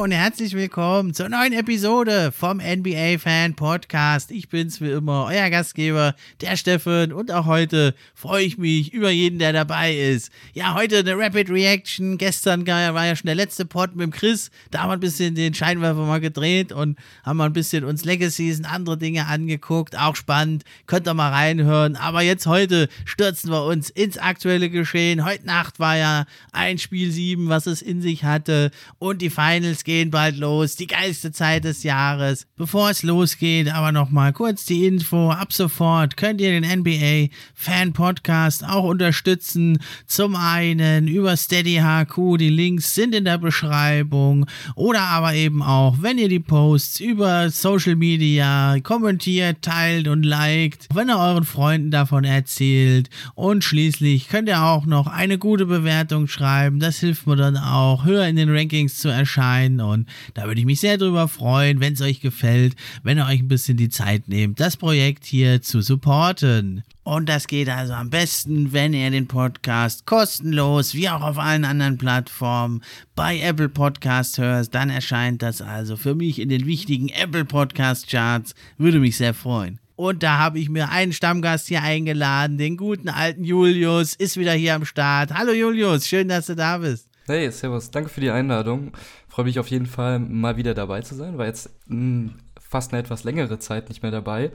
Und herzlich willkommen zur neuen Episode vom NBA Fan Podcast. Ich bin's wie immer, euer Gastgeber, der Steffen und auch heute freue ich mich über jeden, der dabei ist. Ja, heute eine Rapid Reaction. Gestern war ja schon der letzte Pod mit dem Chris. Da haben wir ein bisschen den Scheinwerfer mal gedreht und haben mal ein bisschen uns Legacies und andere Dinge angeguckt. Auch spannend. Könnt ihr mal reinhören. Aber jetzt heute stürzen wir uns ins aktuelle Geschehen. Heute Nacht war ja ein Spiel 7, was es in sich hatte und die Finals gehen bald los, die geilste Zeit des Jahres. Bevor es losgeht, aber nochmal kurz die Info. Ab sofort könnt ihr den NBA Fan Podcast auch unterstützen. Zum einen über Steady HQ, die Links sind in der Beschreibung. Oder aber eben auch, wenn ihr die Posts über Social Media kommentiert, teilt und liked, wenn ihr euren Freunden davon erzählt. Und schließlich könnt ihr auch noch eine gute Bewertung schreiben. Das hilft mir dann auch, höher in den Rankings zu erscheinen Und da würde ich mich sehr drüber freuen, wenn es euch gefällt, wenn ihr euch ein bisschen die Zeit nehmt, das Projekt hier zu supporten. Und das geht also am besten, wenn ihr den Podcast kostenlos, wie auch auf allen anderen Plattformen, bei Apple Podcast hört. Dann erscheint das also für mich in den wichtigen Apple Podcast Charts. Würde mich sehr freuen. Und da habe ich mir einen Stammgast hier eingeladen, den guten alten Julius, ist wieder hier am Start. Hallo Julius, schön, dass du da bist. Hey, Servus, danke für die Einladung. Freue mich auf jeden Fall, mal wieder dabei zu sein. War jetzt mh, hm, fast eine etwas längere Zeit nicht mehr dabei.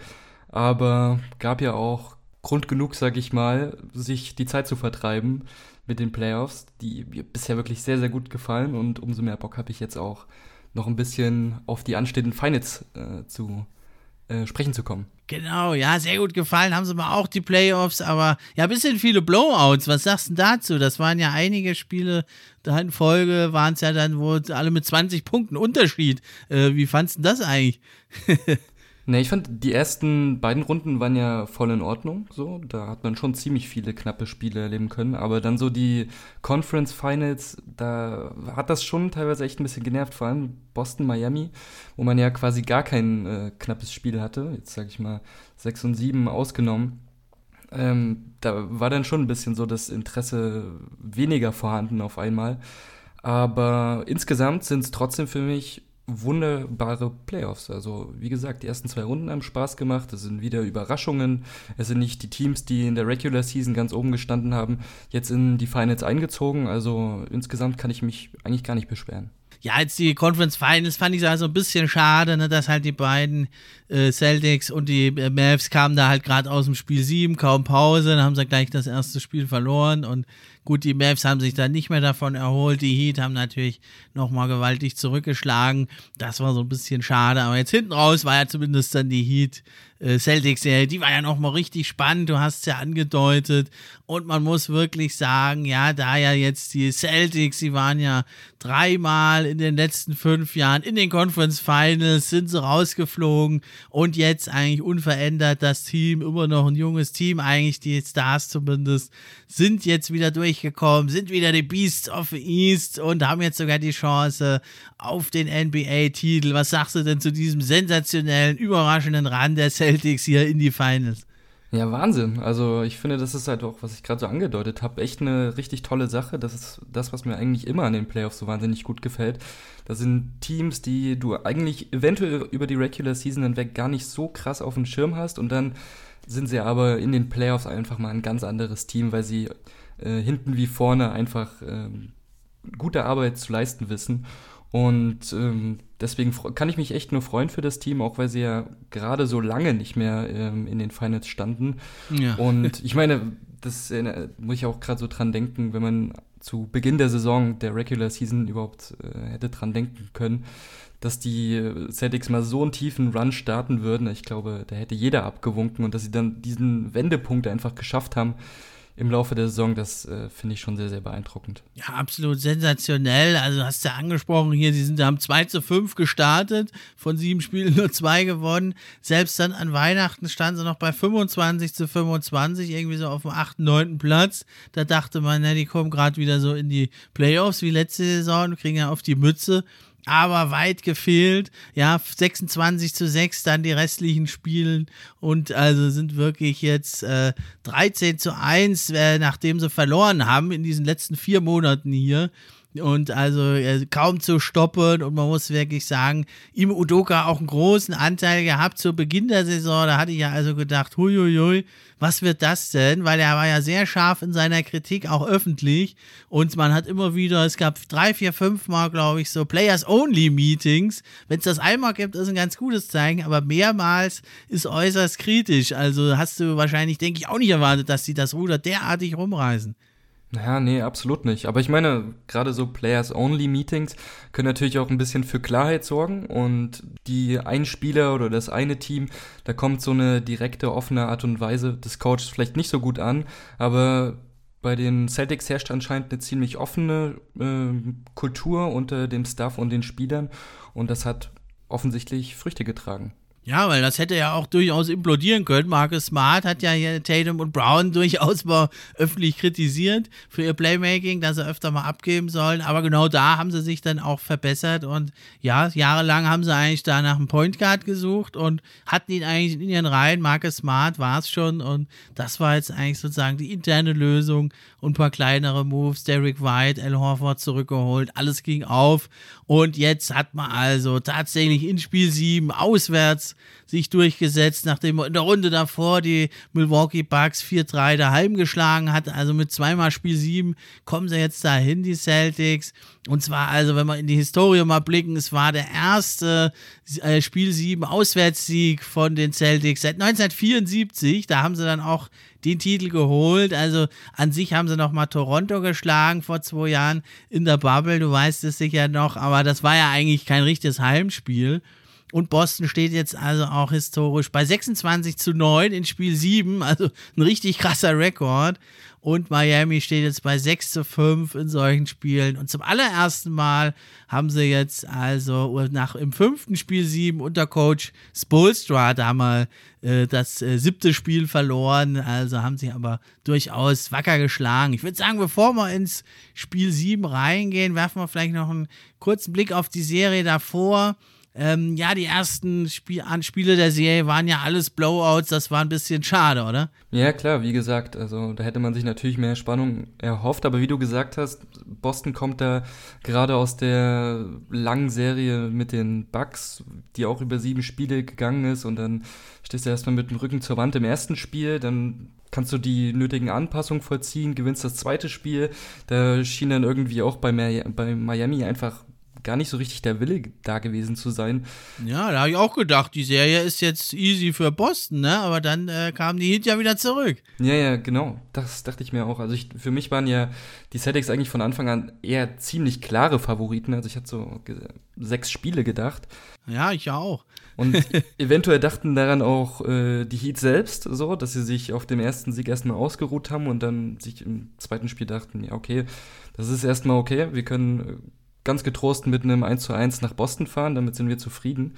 Aber gab ja auch Grund genug, sag ich mal, sich die Zeit zu vertreiben mit den Playoffs, die mir bisher wirklich sehr, sehr gut gefallen. Und umso mehr Bock habe ich jetzt auch noch ein bisschen auf die anstehenden Finals äh, zu äh, sprechen zu kommen. Genau, ja, sehr gut gefallen. Haben sie mal auch die Playoffs, aber ja, ein bisschen viele Blowouts. Was sagst du dazu? Das waren ja einige Spiele da in Folge, waren es ja dann wohl alle mit 20 Punkten Unterschied. Äh, wie fandest du das eigentlich? Ne, ich fand, die ersten beiden Runden waren ja voll in Ordnung. So, da hat man schon ziemlich viele knappe Spiele erleben können. Aber dann so die Conference Finals, da hat das schon teilweise echt ein bisschen genervt. Vor allem Boston, Miami, wo man ja quasi gar kein äh, knappes Spiel hatte. Jetzt sage ich mal 6 und 7 ausgenommen. Ähm, da war dann schon ein bisschen so das Interesse weniger vorhanden auf einmal. Aber insgesamt sind es trotzdem für mich wunderbare Playoffs. Also wie gesagt, die ersten zwei Runden haben Spaß gemacht. Es sind wieder Überraschungen. Es sind nicht die Teams, die in der Regular Season ganz oben gestanden haben, jetzt in die Finals eingezogen. Also insgesamt kann ich mich eigentlich gar nicht beschweren. Ja, jetzt die Conference Finals fand ich also ein bisschen schade, ne, dass halt die beiden äh, Celtics und die äh, Mavs kamen da halt gerade aus dem Spiel 7, kaum Pause, dann haben sie gleich das erste Spiel verloren und Gut, die Mavs haben sich dann nicht mehr davon erholt. Die Heat haben natürlich nochmal gewaltig zurückgeschlagen. Das war so ein bisschen schade. Aber jetzt hinten raus war ja zumindest dann die Heat Celtics-Serie. Die war ja nochmal richtig spannend. Du hast es ja angedeutet. Und man muss wirklich sagen, ja, da ja jetzt die Celtics, die waren ja dreimal in den letzten fünf Jahren in den Conference Finals, sind sie rausgeflogen und jetzt eigentlich unverändert das Team, immer noch ein junges Team, eigentlich die Stars zumindest, sind jetzt wieder durchgekommen, sind wieder die Beasts of the East und haben jetzt sogar die Chance auf den NBA-Titel. Was sagst du denn zu diesem sensationellen, überraschenden Run der Celtics hier in die Finals? Ja, Wahnsinn. Also ich finde, das ist halt auch, was ich gerade so angedeutet habe, echt eine richtig tolle Sache. Das ist das, was mir eigentlich immer an den Playoffs so wahnsinnig gut gefällt. Das sind Teams, die du eigentlich eventuell über die Regular Season hinweg gar nicht so krass auf dem Schirm hast und dann sind sie aber in den Playoffs einfach mal ein ganz anderes Team, weil sie äh, hinten wie vorne einfach ähm, gute Arbeit zu leisten wissen. Und ähm, deswegen kann ich mich echt nur freuen für das Team, auch weil sie ja gerade so lange nicht mehr ähm, in den Finals standen. Ja. Und ich meine, das äh, muss ich auch gerade so dran denken, wenn man zu Beginn der Saison, der Regular Season überhaupt äh, hätte dran denken können, dass die Celtics mal so einen tiefen Run starten würden. Ich glaube, da hätte jeder abgewunken und dass sie dann diesen Wendepunkt einfach geschafft haben im Laufe der Saison, das äh, finde ich schon sehr, sehr beeindruckend. Ja, absolut sensationell. Also hast du ja angesprochen hier, sie sind, haben 2 zu 5 gestartet, von sieben Spielen nur zwei gewonnen. Selbst dann an Weihnachten standen sie noch bei 25 zu 25, irgendwie so auf dem 8., 9. Platz. Da dachte man, na, die kommen gerade wieder so in die Playoffs wie letzte Saison, kriegen ja auf die Mütze aber weit gefehlt. Ja, 26 zu 6 dann die restlichen Spielen und also sind wirklich jetzt äh, 13 zu 1, äh, nachdem sie verloren haben in diesen letzten vier Monaten hier und also äh, kaum zu stoppen und man muss wirklich sagen, im Udoka auch einen großen Anteil gehabt zu Beginn der Saison. Da hatte ich ja also gedacht, huiuiui, was wird das denn? Weil er war ja sehr scharf in seiner Kritik, auch öffentlich. Und man hat immer wieder, es gab drei, vier, fünf Mal, glaube ich, so Players-Only-Meetings. Wenn es das einmal gibt, ist ein ganz gutes Zeichen, aber mehrmals ist äußerst kritisch. Also hast du wahrscheinlich, denke ich, auch nicht erwartet, dass sie das Ruder derartig rumreißen. Naja, nee, absolut nicht. Aber ich meine, gerade so Players-Only-Meetings können natürlich auch ein bisschen für Klarheit sorgen und die ein Spieler oder das eine Team, da kommt so eine direkte, offene Art und Weise des Coaches vielleicht nicht so gut an, aber bei den Celtics herrscht anscheinend eine ziemlich offene äh, Kultur unter dem Staff und den Spielern und das hat offensichtlich Früchte getragen. Ja, weil das hätte ja auch durchaus implodieren können. Marcus Smart hat ja hier Tatum und Brown durchaus mal öffentlich kritisiert für ihr Playmaking, dass sie öfter mal abgeben sollen. Aber genau da haben sie sich dann auch verbessert und ja, jahrelang haben sie eigentlich da nach einem Point Guard gesucht und hatten ihn eigentlich in ihren Reihen. Marcus Smart war es schon und das war jetzt eigentlich sozusagen die interne Lösung und ein paar kleinere Moves. Derek White, Al Horford zurückgeholt, alles ging auf und jetzt hat man also tatsächlich in Spiel 7 auswärts sich durchgesetzt, nachdem in der Runde davor die Milwaukee Bucks 4-3 daheim geschlagen hat. Also mit zweimal Spiel 7 kommen sie jetzt dahin, die Celtics. Und zwar also, wenn wir in die Historie mal blicken, es war der erste äh, Spiel 7 Auswärtssieg von den Celtics seit 1974. Da haben sie dann auch den Titel geholt. Also an sich haben sie nochmal Toronto geschlagen vor zwei Jahren in der Bubble. Du weißt es sicher noch, aber das war ja eigentlich kein richtiges Heimspiel. Und Boston steht jetzt also auch historisch bei 26 zu 9 in Spiel 7, also ein richtig krasser Rekord. Und Miami steht jetzt bei 6 zu 5 in solchen Spielen. Und zum allerersten Mal haben sie jetzt also nach im fünften Spiel 7 unter Coach Spolstra da mal äh, das äh, siebte Spiel verloren. Also haben sie aber durchaus wacker geschlagen. Ich würde sagen, bevor wir ins Spiel 7 reingehen, werfen wir vielleicht noch einen kurzen Blick auf die Serie davor. Ähm, ja, die ersten Spiel Spiele der Serie waren ja alles Blowouts, das war ein bisschen schade, oder? Ja, klar, wie gesagt, also da hätte man sich natürlich mehr Spannung erhofft, aber wie du gesagt hast, Boston kommt da gerade aus der langen Serie mit den Bucks, die auch über sieben Spiele gegangen ist und dann stehst du erstmal mit dem Rücken zur Wand im ersten Spiel, dann kannst du die nötigen Anpassungen vollziehen, gewinnst das zweite Spiel. Da schien dann irgendwie auch bei, Miami einfach gar nicht so richtig der Wille da gewesen zu sein. Ja, da habe ich auch gedacht, die Serie ist jetzt easy für Boston, ne? Aber dann äh, kam die Heat ja wieder zurück. Ja, ja, genau. Das dachte ich mir auch. Also ich, für mich waren ja die Celtics eigentlich von Anfang an eher ziemlich klare Favoriten. Also ich hatte so sechs Spiele gedacht. Ja, ich auch. Und eventuell dachten daran auch äh, die Heat selbst so, dass sie sich auf dem ersten Sieg erstmal ausgeruht haben und dann sich im zweiten Spiel dachten, ja, okay, das ist erstmal okay, wir können äh, ganz getrost mit einem 1 zu 1 nach Boston fahren, damit sind wir zufrieden.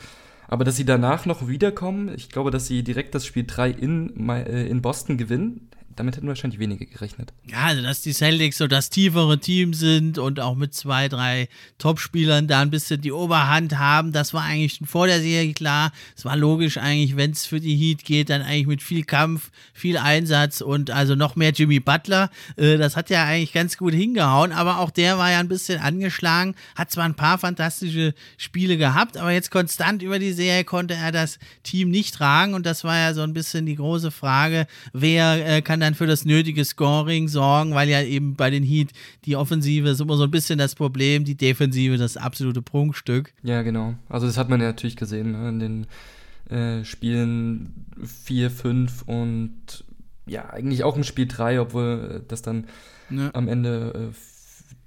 Aber dass sie danach noch wiederkommen, ich glaube, dass sie direkt das Spiel 3 in, äh, in Boston gewinnen, damit hätten wahrscheinlich wenige gerechnet. Ja, also dass die Celtics so das tiefere Team sind und auch mit zwei, drei Topspielern da ein bisschen die Oberhand haben, das war eigentlich schon vor der Serie klar. Es war logisch eigentlich, wenn es für die Heat geht, dann eigentlich mit viel Kampf, viel Einsatz und also noch mehr Jimmy Butler. Äh, das hat ja eigentlich ganz gut hingehauen, aber auch der war ja ein bisschen angeschlagen, hat zwar ein paar fantastische Spiele gehabt, aber jetzt konstant über die Serie konnte er das Team nicht tragen und das war ja so ein bisschen die große Frage, wer äh, kann da dann für das nötige Scoring sorgen, weil ja eben bei den Heat die Offensive ist immer so ein bisschen das Problem, die Defensive das absolute Prunkstück. Ja, genau. Also das hat man ja natürlich gesehen ne? in den äh, Spielen 4, 5 und ja, eigentlich auch im Spiel 3, obwohl das dann ja. am Ende äh,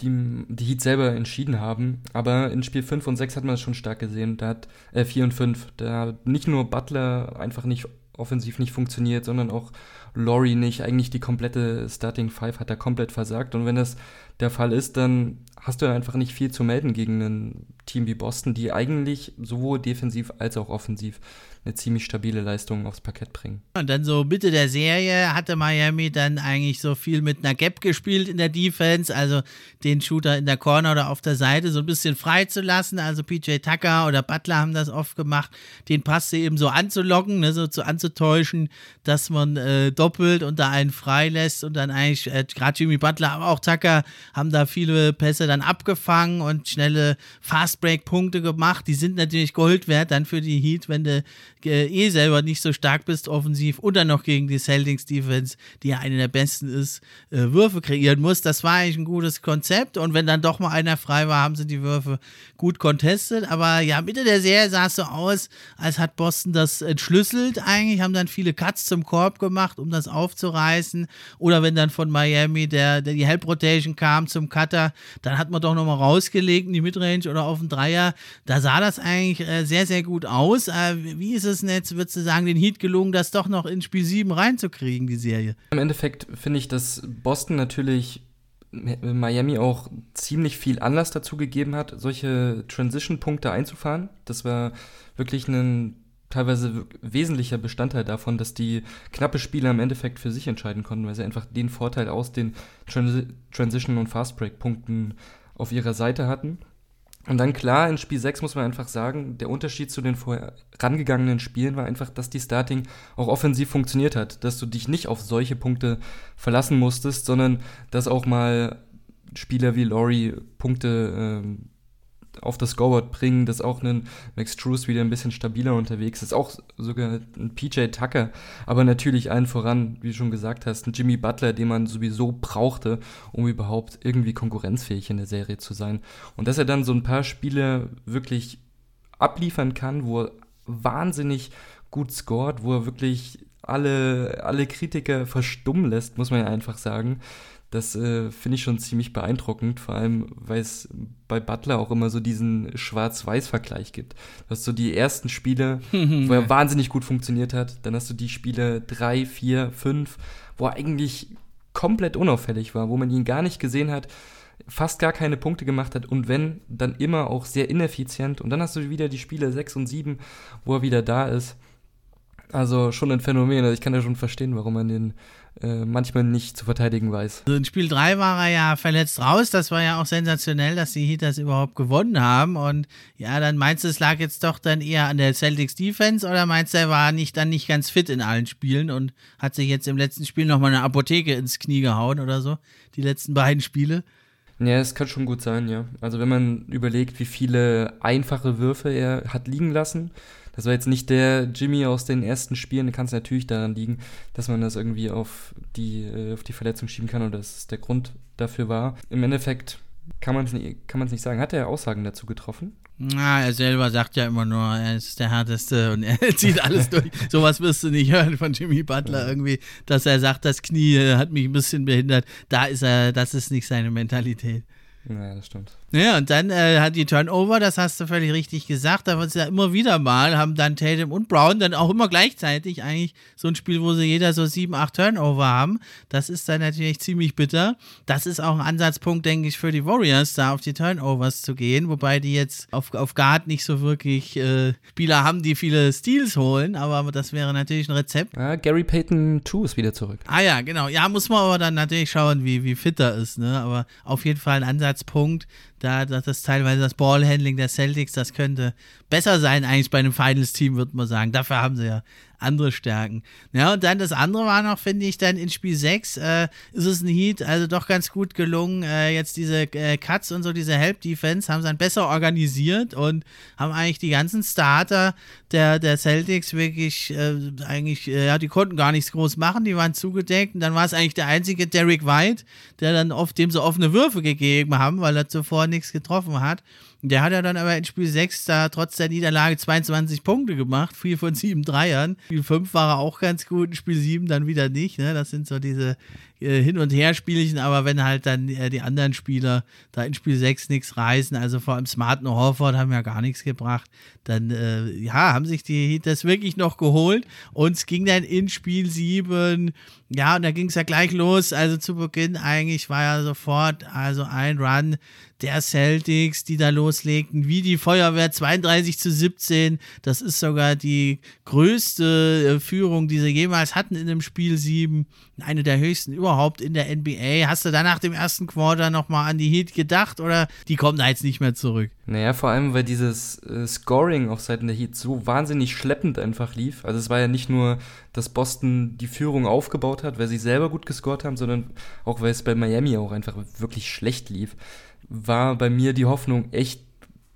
die, die Heat selber entschieden haben. Aber in Spiel 5 und 6 hat man es schon stark gesehen. Da hat äh, 4 und 5, da hat nicht nur Butler einfach nicht offensiv nicht funktioniert, sondern auch Laurie nicht. Eigentlich die komplette Starting Five hat da komplett versagt. Und wenn das der Fall ist, dann hast du einfach nicht viel zu melden gegen ein Team wie Boston, die eigentlich sowohl defensiv als auch offensiv eine ziemlich stabile Leistung aufs Parkett bringen. Und dann so Mitte der Serie hatte Miami dann eigentlich so viel mit einer Gap gespielt in der Defense, also den Shooter in der Corner oder auf der Seite so ein bisschen frei zu lassen. Also PJ Tucker oder Butler haben das oft gemacht, den Pass eben so anzulocken, ne, so zu anzutäuschen, dass man äh, doppelt und da einen frei lässt und dann eigentlich äh, gerade Jimmy Butler, aber auch Tucker haben da viele Pässe dann abgefangen und schnelle Fastbreak-Punkte gemacht. Die sind natürlich Gold wert dann für die Heat, wenn du äh, eh selber nicht so stark bist offensiv und dann noch gegen die Celtics Defense, die ja eine der besten ist, äh, Würfe kreieren musst. Das war eigentlich ein gutes Konzept und wenn dann doch mal einer frei war, haben sie die Würfe gut contestet. Aber ja, Mitte der Serie sah es so aus, als hat Boston das entschlüsselt eigentlich, haben dann viele Cuts zum Korb gemacht, um das aufzureißen. Oder wenn dann von Miami der, der die Help Rotation kam zum Cutter, dann hat man doch nochmal rausgelegt in die Midrange oder auf den Dreier. Da sah das eigentlich äh, sehr, sehr gut aus. Äh, wie ist es denn jetzt, würdest du sagen, den Heat gelungen, das doch noch in Spiel 7 reinzukriegen, die Serie? Im Endeffekt finde ich, dass Boston natürlich Miami auch ziemlich viel Anlass dazu gegeben hat, solche Transition-Punkte einzufahren. Das war wirklich ein teilweise wesentlicher Bestandteil davon, dass die knappe Spiele im Endeffekt für sich entscheiden konnten, weil sie einfach den Vorteil aus den Transi Transition- und Fast-Break-Punkten auf ihrer Seite hatten. Und dann klar, in Spiel 6 muss man einfach sagen, der Unterschied zu den vorangegangenen Spielen war einfach, dass die Starting auch offensiv funktioniert hat, dass du dich nicht auf solche Punkte verlassen musstest, sondern dass auch mal Spieler wie Laurie Punkte ähm, auf das Scoreboard bringen, dass auch ein Max Trues wieder ein bisschen stabiler unterwegs ist, auch sogar ein PJ Tucker, aber natürlich allen voran, wie du schon gesagt hast, ein Jimmy Butler, den man sowieso brauchte, um überhaupt irgendwie konkurrenzfähig in der Serie zu sein. Und dass er dann so ein paar Spiele wirklich abliefern kann, wo er wahnsinnig gut scored, wo er wirklich alle, alle Kritiker verstummen lässt, muss man ja einfach sagen. Das äh, finde ich schon ziemlich beeindruckend, vor allem, weil es bei Butler auch immer so diesen Schwarz-Weiß-Vergleich gibt. Du hast so die ersten Spiele, wo er wahnsinnig gut funktioniert hat, dann hast du die Spiele 3, 4, 5, wo er eigentlich komplett unauffällig war, wo man ihn gar nicht gesehen hat, fast gar keine Punkte gemacht hat und wenn, dann immer auch sehr ineffizient. Und dann hast du wieder die Spiele 6 und 7, wo er wieder da ist. Also schon ein Phänomen. Also ich kann ja schon verstehen, warum man den äh, manchmal nicht zu verteidigen weiß. Also in Spiel 3 war er ja verletzt raus. Das war ja auch sensationell, dass die Heat das überhaupt gewonnen haben. Und ja, dann meinst du, es lag jetzt doch dann eher an der Celtics Defense oder meinst du, er war nicht, dann nicht ganz fit in allen Spielen und hat sich jetzt im letzten Spiel nochmal eine Apotheke ins Knie gehauen oder so? Die letzten beiden Spiele? Ja, es kann schon gut sein, ja. Also wenn man überlegt, wie viele einfache Würfe er hat liegen lassen, das war jetzt nicht der Jimmy aus den ersten Spielen, da kann es natürlich daran liegen, dass man das irgendwie auf die, äh, auf die Verletzung schieben kann oder dass es der Grund dafür war. Im Endeffekt kann man es nicht, nicht sagen. Hat er Aussagen dazu getroffen? Na, er selber sagt ja immer nur, er ist der Härteste und er zieht alles durch. Sowas wirst du nicht hören von Jimmy Butler irgendwie, dass er sagt, das Knie hat mich ein bisschen behindert. Da ist er, das ist nicht seine Mentalität. Ja, das stimmt. Ja, und dann äh, hat die Turnover, das hast du völlig richtig gesagt, da wird ja immer wieder mal, haben dann Tatum und Brown dann auch immer gleichzeitig eigentlich so ein Spiel, wo sie jeder so sieben, acht Turnover haben. Das ist dann natürlich ziemlich bitter. Das ist auch ein Ansatzpunkt, denke ich, für die Warriors, da auf die Turnovers zu gehen, wobei die jetzt auf, auf Guard nicht so wirklich äh, Spieler haben, die viele Steals holen, aber das wäre natürlich ein Rezept. Ja, Gary Payton 2 ist wieder zurück. Ah ja, genau. Ja, muss man aber dann natürlich schauen, wie, wie fit er ist, ne? Aber auf jeden Fall ein Ansatzpunkt da, das ist teilweise das Ballhandling der Celtics, das könnte besser sein, eigentlich bei einem Finals-Team, würde man sagen. Dafür haben sie ja andere Stärken. Ja, und dann das andere war noch, finde ich, dann in Spiel 6 äh, ist es ein Heat, also doch ganz gut gelungen. Äh, jetzt diese äh, Cuts und so, diese Help-Defense haben sie dann besser organisiert und haben eigentlich die ganzen Starter der, der Celtics wirklich äh, eigentlich, äh, ja, die konnten gar nichts groß machen, die waren zugedeckt und dann war es eigentlich der einzige Derek White, der dann oft dem so offene Würfe gegeben haben, weil er zuvor nichts getroffen hat. Der hat ja dann aber in Spiel 6 da trotz der Niederlage 22 Punkte gemacht, 4 von 7 Dreiern. Spiel 5 war er auch ganz gut, in Spiel 7 dann wieder nicht. Ne? Das sind so diese äh, Hin- und Her-Spielchen, aber wenn halt dann äh, die anderen Spieler da in Spiel 6 nichts reißen, also vor allem Smart und Horford haben ja gar nichts gebracht, dann äh, ja, haben sich die Heat das wirklich noch geholt und es ging dann in Spiel 7, ja, und da ging es ja gleich los, also zu Beginn eigentlich war ja sofort also ein Run der Celtics, die da loslegten, wie die Feuerwehr 32 zu 17. Das ist sogar die größte äh, Führung, die sie jemals hatten in dem Spiel 7. Eine der höchsten überhaupt in der NBA. Hast du da nach dem ersten Quarter nochmal an die Heat gedacht oder die kommen da jetzt nicht mehr zurück? Naja, vor allem, weil dieses äh, Scoring auf Seiten der Heat so wahnsinnig schleppend einfach lief. Also es war ja nicht nur, dass Boston die Führung aufgebaut hat, weil sie selber gut gescored haben, sondern auch, weil es bei Miami auch einfach wirklich schlecht lief war bei mir die Hoffnung echt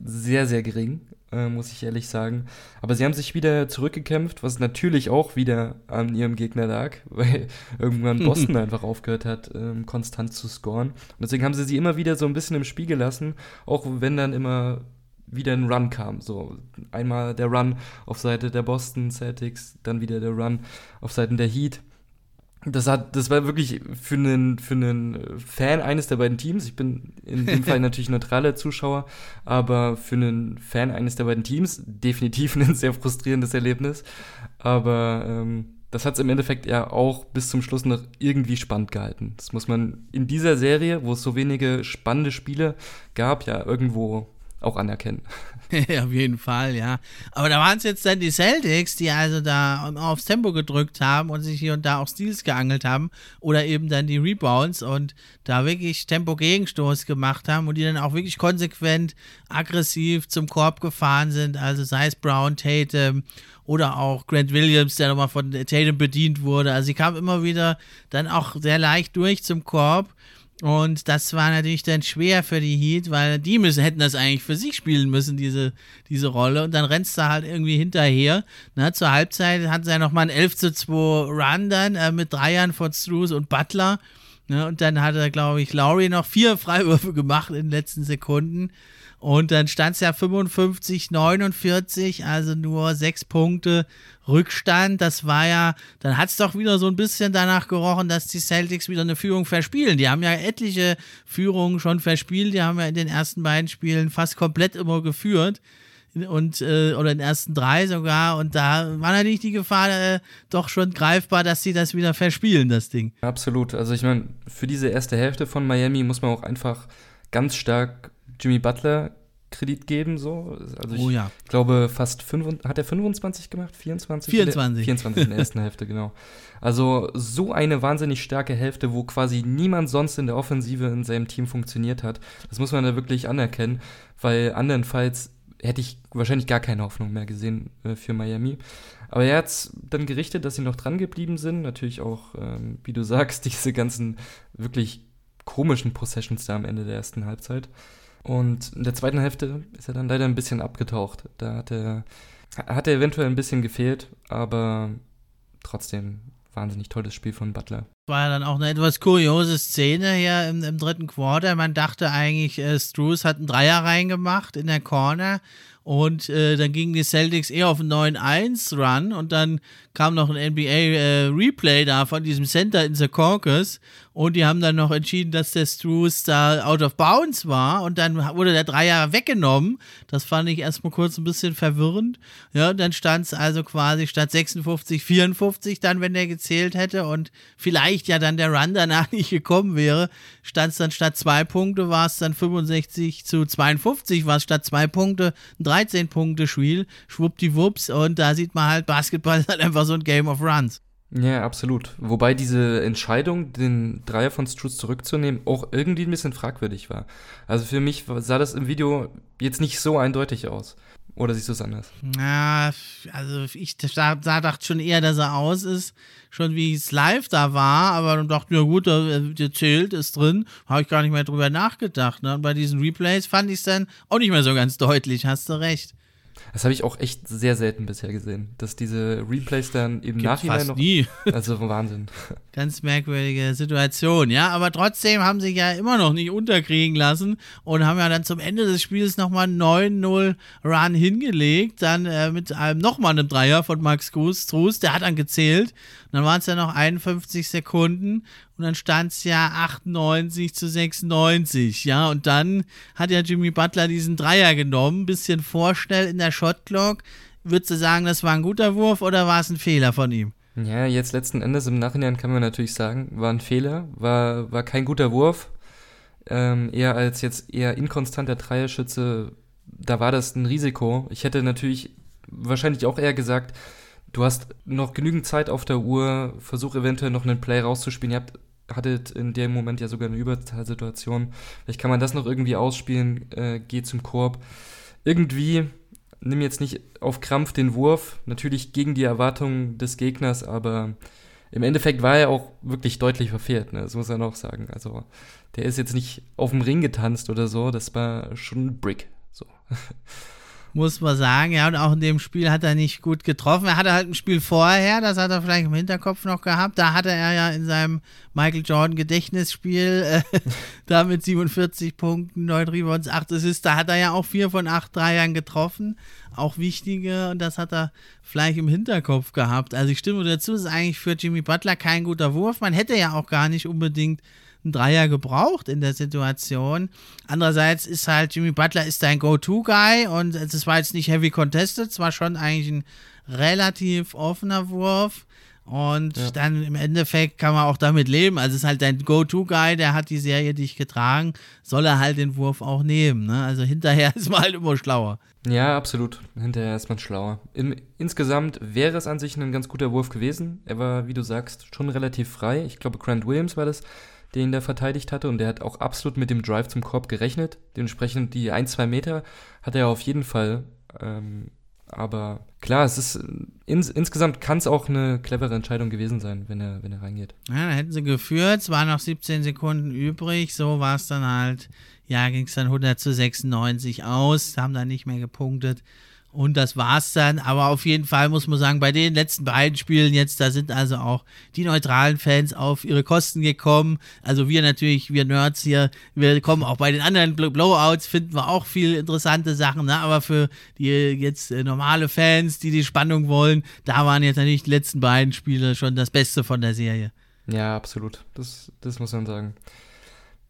sehr, sehr gering, äh, muss ich ehrlich sagen. Aber sie haben sich wieder zurückgekämpft, was natürlich auch wieder an ihrem Gegner lag, weil irgendwann Boston einfach aufgehört hat, ähm, konstant zu scoren. Und deswegen haben sie sie immer wieder so ein bisschen im Spiel gelassen, auch wenn dann immer wieder ein Run kam. So einmal der Run auf Seite der Boston Celtics, dann wieder der Run auf Seiten der Heat. Das hat, das war wirklich für einen, für einen Fan eines der beiden Teams. Ich bin in dem Fall natürlich neutraler Zuschauer, aber für einen Fan eines der beiden Teams definitiv ein sehr frustrierendes Erlebnis. Aber ähm, das hat es im Endeffekt ja auch bis zum Schluss noch irgendwie spannend gehalten. Das muss man in dieser Serie, wo es so wenige spannende Spiele gab, ja irgendwo auch anerkennen. Auf jeden Fall, ja. Aber da waren es jetzt dann die Celtics, die also da aufs Tempo gedrückt haben und sich hier und da auch Steals geangelt haben oder eben dann die Rebounds und da wirklich Tempo-Gegenstoß gemacht haben und die dann auch wirklich konsequent aggressiv zum Korb gefahren sind. Also sei es Brown, Tatum oder auch Grant Williams, der nochmal von Tatum bedient wurde. Also sie kamen immer wieder dann auch sehr leicht durch zum Korb und das war natürlich dann schwer für die Heat, weil die müssen, hätten das eigentlich für sich spielen müssen, diese, diese Rolle. Und dann rennst du halt irgendwie hinterher. Ne? Zur Halbzeit hat sie ja nochmal ein 11 zu 2 Run dann äh, mit Dreiern von Struce und Butler. Ne? Und dann hat er, glaube ich, Lowry noch vier Freiwürfe gemacht in den letzten Sekunden. Und dann stand es ja 55, 49, also nur sechs Punkte Rückstand. Das war ja, dann hat es doch wieder so ein bisschen danach gerochen, dass die Celtics wieder eine Führung verspielen. Die haben ja etliche Führungen schon verspielt. Die haben ja in den ersten beiden Spielen fast komplett immer geführt und äh, oder in den ersten drei sogar und da war natürlich die Gefahr äh, doch schon greifbar, dass sie das wieder verspielen, das Ding. Absolut. Also ich meine, für diese erste Hälfte von Miami muss man auch einfach ganz stark Jimmy Butler Kredit geben, so. Also ich oh, ja. glaube, fast 5, hat er 25 gemacht? 24? 24. 24 in der ersten Hälfte, genau. Also so eine wahnsinnig starke Hälfte, wo quasi niemand sonst in der Offensive in seinem Team funktioniert hat. Das muss man da wirklich anerkennen, weil andernfalls hätte ich wahrscheinlich gar keine Hoffnung mehr gesehen äh, für Miami. Aber er hat dann gerichtet, dass sie noch dran geblieben sind. Natürlich auch, ähm, wie du sagst, diese ganzen wirklich komischen Possessions da am Ende der ersten Halbzeit. Und in der zweiten Hälfte ist er dann leider ein bisschen abgetaucht. Da hat er, hat er eventuell ein bisschen gefehlt, aber trotzdem wahnsinnig tolles Spiel von Butler. War ja dann auch eine etwas kuriose Szene hier im, im dritten Quarter. Man dachte eigentlich, äh, Struce hat einen Dreier reingemacht in der Corner und äh, dann gingen die Celtics eher auf einen 9-1-Run und dann kam noch ein NBA-Replay äh, da von diesem Center in the Caucus und die haben dann noch entschieden, dass der Struce da out of bounds war und dann wurde der Dreier weggenommen. Das fand ich erstmal kurz ein bisschen verwirrend. Ja, und dann stand es also quasi statt 56, 54 dann, wenn der gezählt hätte und vielleicht ja dann der Run danach nicht gekommen wäre, stand es dann statt zwei Punkte, war es dann 65 zu 52, war es statt zwei Punkte ein 13-Punkte-Spiel, schwuppdiwupps und da sieht man halt, Basketball ist halt einfach so ein Game of Runs. Ja, absolut. Wobei diese Entscheidung, den Dreier von Struz zurückzunehmen, auch irgendwie ein bisschen fragwürdig war. Also für mich sah das im Video jetzt nicht so eindeutig aus. Oder siehst du es anders? Ja, also ich da, da, dachte schon eher, dass er aus ist, schon wie es live da war, aber dann dachte ich, ja gut, der, der zählt, ist drin, habe ich gar nicht mehr drüber nachgedacht. Ne? Und bei diesen Replays fand ich es dann auch nicht mehr so ganz deutlich, hast du recht. Das habe ich auch echt sehr selten bisher gesehen, dass diese Replays dann im Gibt's Nachhinein fast noch. nie. Also Wahnsinn. Ganz merkwürdige Situation, ja. Aber trotzdem haben sie ja immer noch nicht unterkriegen lassen und haben ja dann zum Ende des Spiels nochmal 9-0 Run hingelegt. Dann äh, mit einem nochmal einem Dreier von Max. Trus, der hat dann gezählt. Und dann waren es ja noch 51 Sekunden und dann stand es ja 98 zu 96, ja. Und dann hat ja Jimmy Butler diesen Dreier genommen, bisschen vorschnell in der Shotclock. Würdest du sagen, das war ein guter Wurf oder war es ein Fehler von ihm? Ja, jetzt letzten Endes im Nachhinein kann man natürlich sagen, war ein Fehler, war, war kein guter Wurf. Ähm, eher als jetzt eher inkonstanter Dreierschütze, da war das ein Risiko. Ich hätte natürlich wahrscheinlich auch eher gesagt, du hast noch genügend Zeit auf der Uhr, versuch eventuell noch einen Play rauszuspielen. Ihr habt, hattet in dem Moment ja sogar eine Überzahlsituation. Vielleicht kann man das noch irgendwie ausspielen, äh, geh zum Korb. Irgendwie nimm jetzt nicht auf Krampf den Wurf, natürlich gegen die Erwartungen des Gegners, aber im Endeffekt war er auch wirklich deutlich verfehlt, ne? das muss man auch sagen. Also der ist jetzt nicht auf dem Ring getanzt oder so, das war schon ein Brick. So. muss man sagen. Ja, und auch in dem Spiel hat er nicht gut getroffen. Er hatte halt ein Spiel vorher, das hat er vielleicht im Hinterkopf noch gehabt. Da hatte er ja in seinem Michael Jordan Gedächtnisspiel äh, da mit 47 Punkten, 9 Rebounds, 8 Assists, da hat er ja auch 4 von 8 Dreiern getroffen. Auch wichtige und das hat er vielleicht im Hinterkopf gehabt. Also ich stimme dazu, ist eigentlich für Jimmy Butler kein guter Wurf. Man hätte ja auch gar nicht unbedingt einen Dreier gebraucht in der Situation. Andererseits ist halt Jimmy Butler ist dein Go-To-Guy und es war jetzt nicht heavy contested, es war schon eigentlich ein relativ offener Wurf. Und ja. dann im Endeffekt kann man auch damit leben. Also es ist halt dein Go-To-Guy, der hat die Serie dich getragen, soll er halt den Wurf auch nehmen. Ne? Also hinterher ist man halt immer schlauer. Ja, absolut. Hinterher ist man schlauer. Im, insgesamt wäre es an sich ein ganz guter Wurf gewesen. Er war, wie du sagst, schon relativ frei. Ich glaube, Grant Williams war das, den der verteidigt hatte und der hat auch absolut mit dem Drive zum Korb gerechnet. Dementsprechend die ein, zwei Meter hat er auf jeden Fall. Ähm, aber klar, es ist ins, insgesamt kann es auch eine clevere Entscheidung gewesen sein, wenn er, wenn er reingeht. Ja, da hätten sie geführt, es waren noch 17 Sekunden übrig, so war es dann halt, ja, ging es dann 100 zu 96 aus, haben dann nicht mehr gepunktet. Und das war's dann. Aber auf jeden Fall muss man sagen, bei den letzten beiden Spielen jetzt, da sind also auch die neutralen Fans auf ihre Kosten gekommen. Also wir natürlich, wir Nerds hier, wir kommen auch bei den anderen Blowouts, finden wir auch viel interessante Sachen. Ne? Aber für die jetzt äh, normale Fans, die die Spannung wollen, da waren jetzt natürlich die letzten beiden Spiele schon das Beste von der Serie. Ja, absolut. Das, das muss man sagen.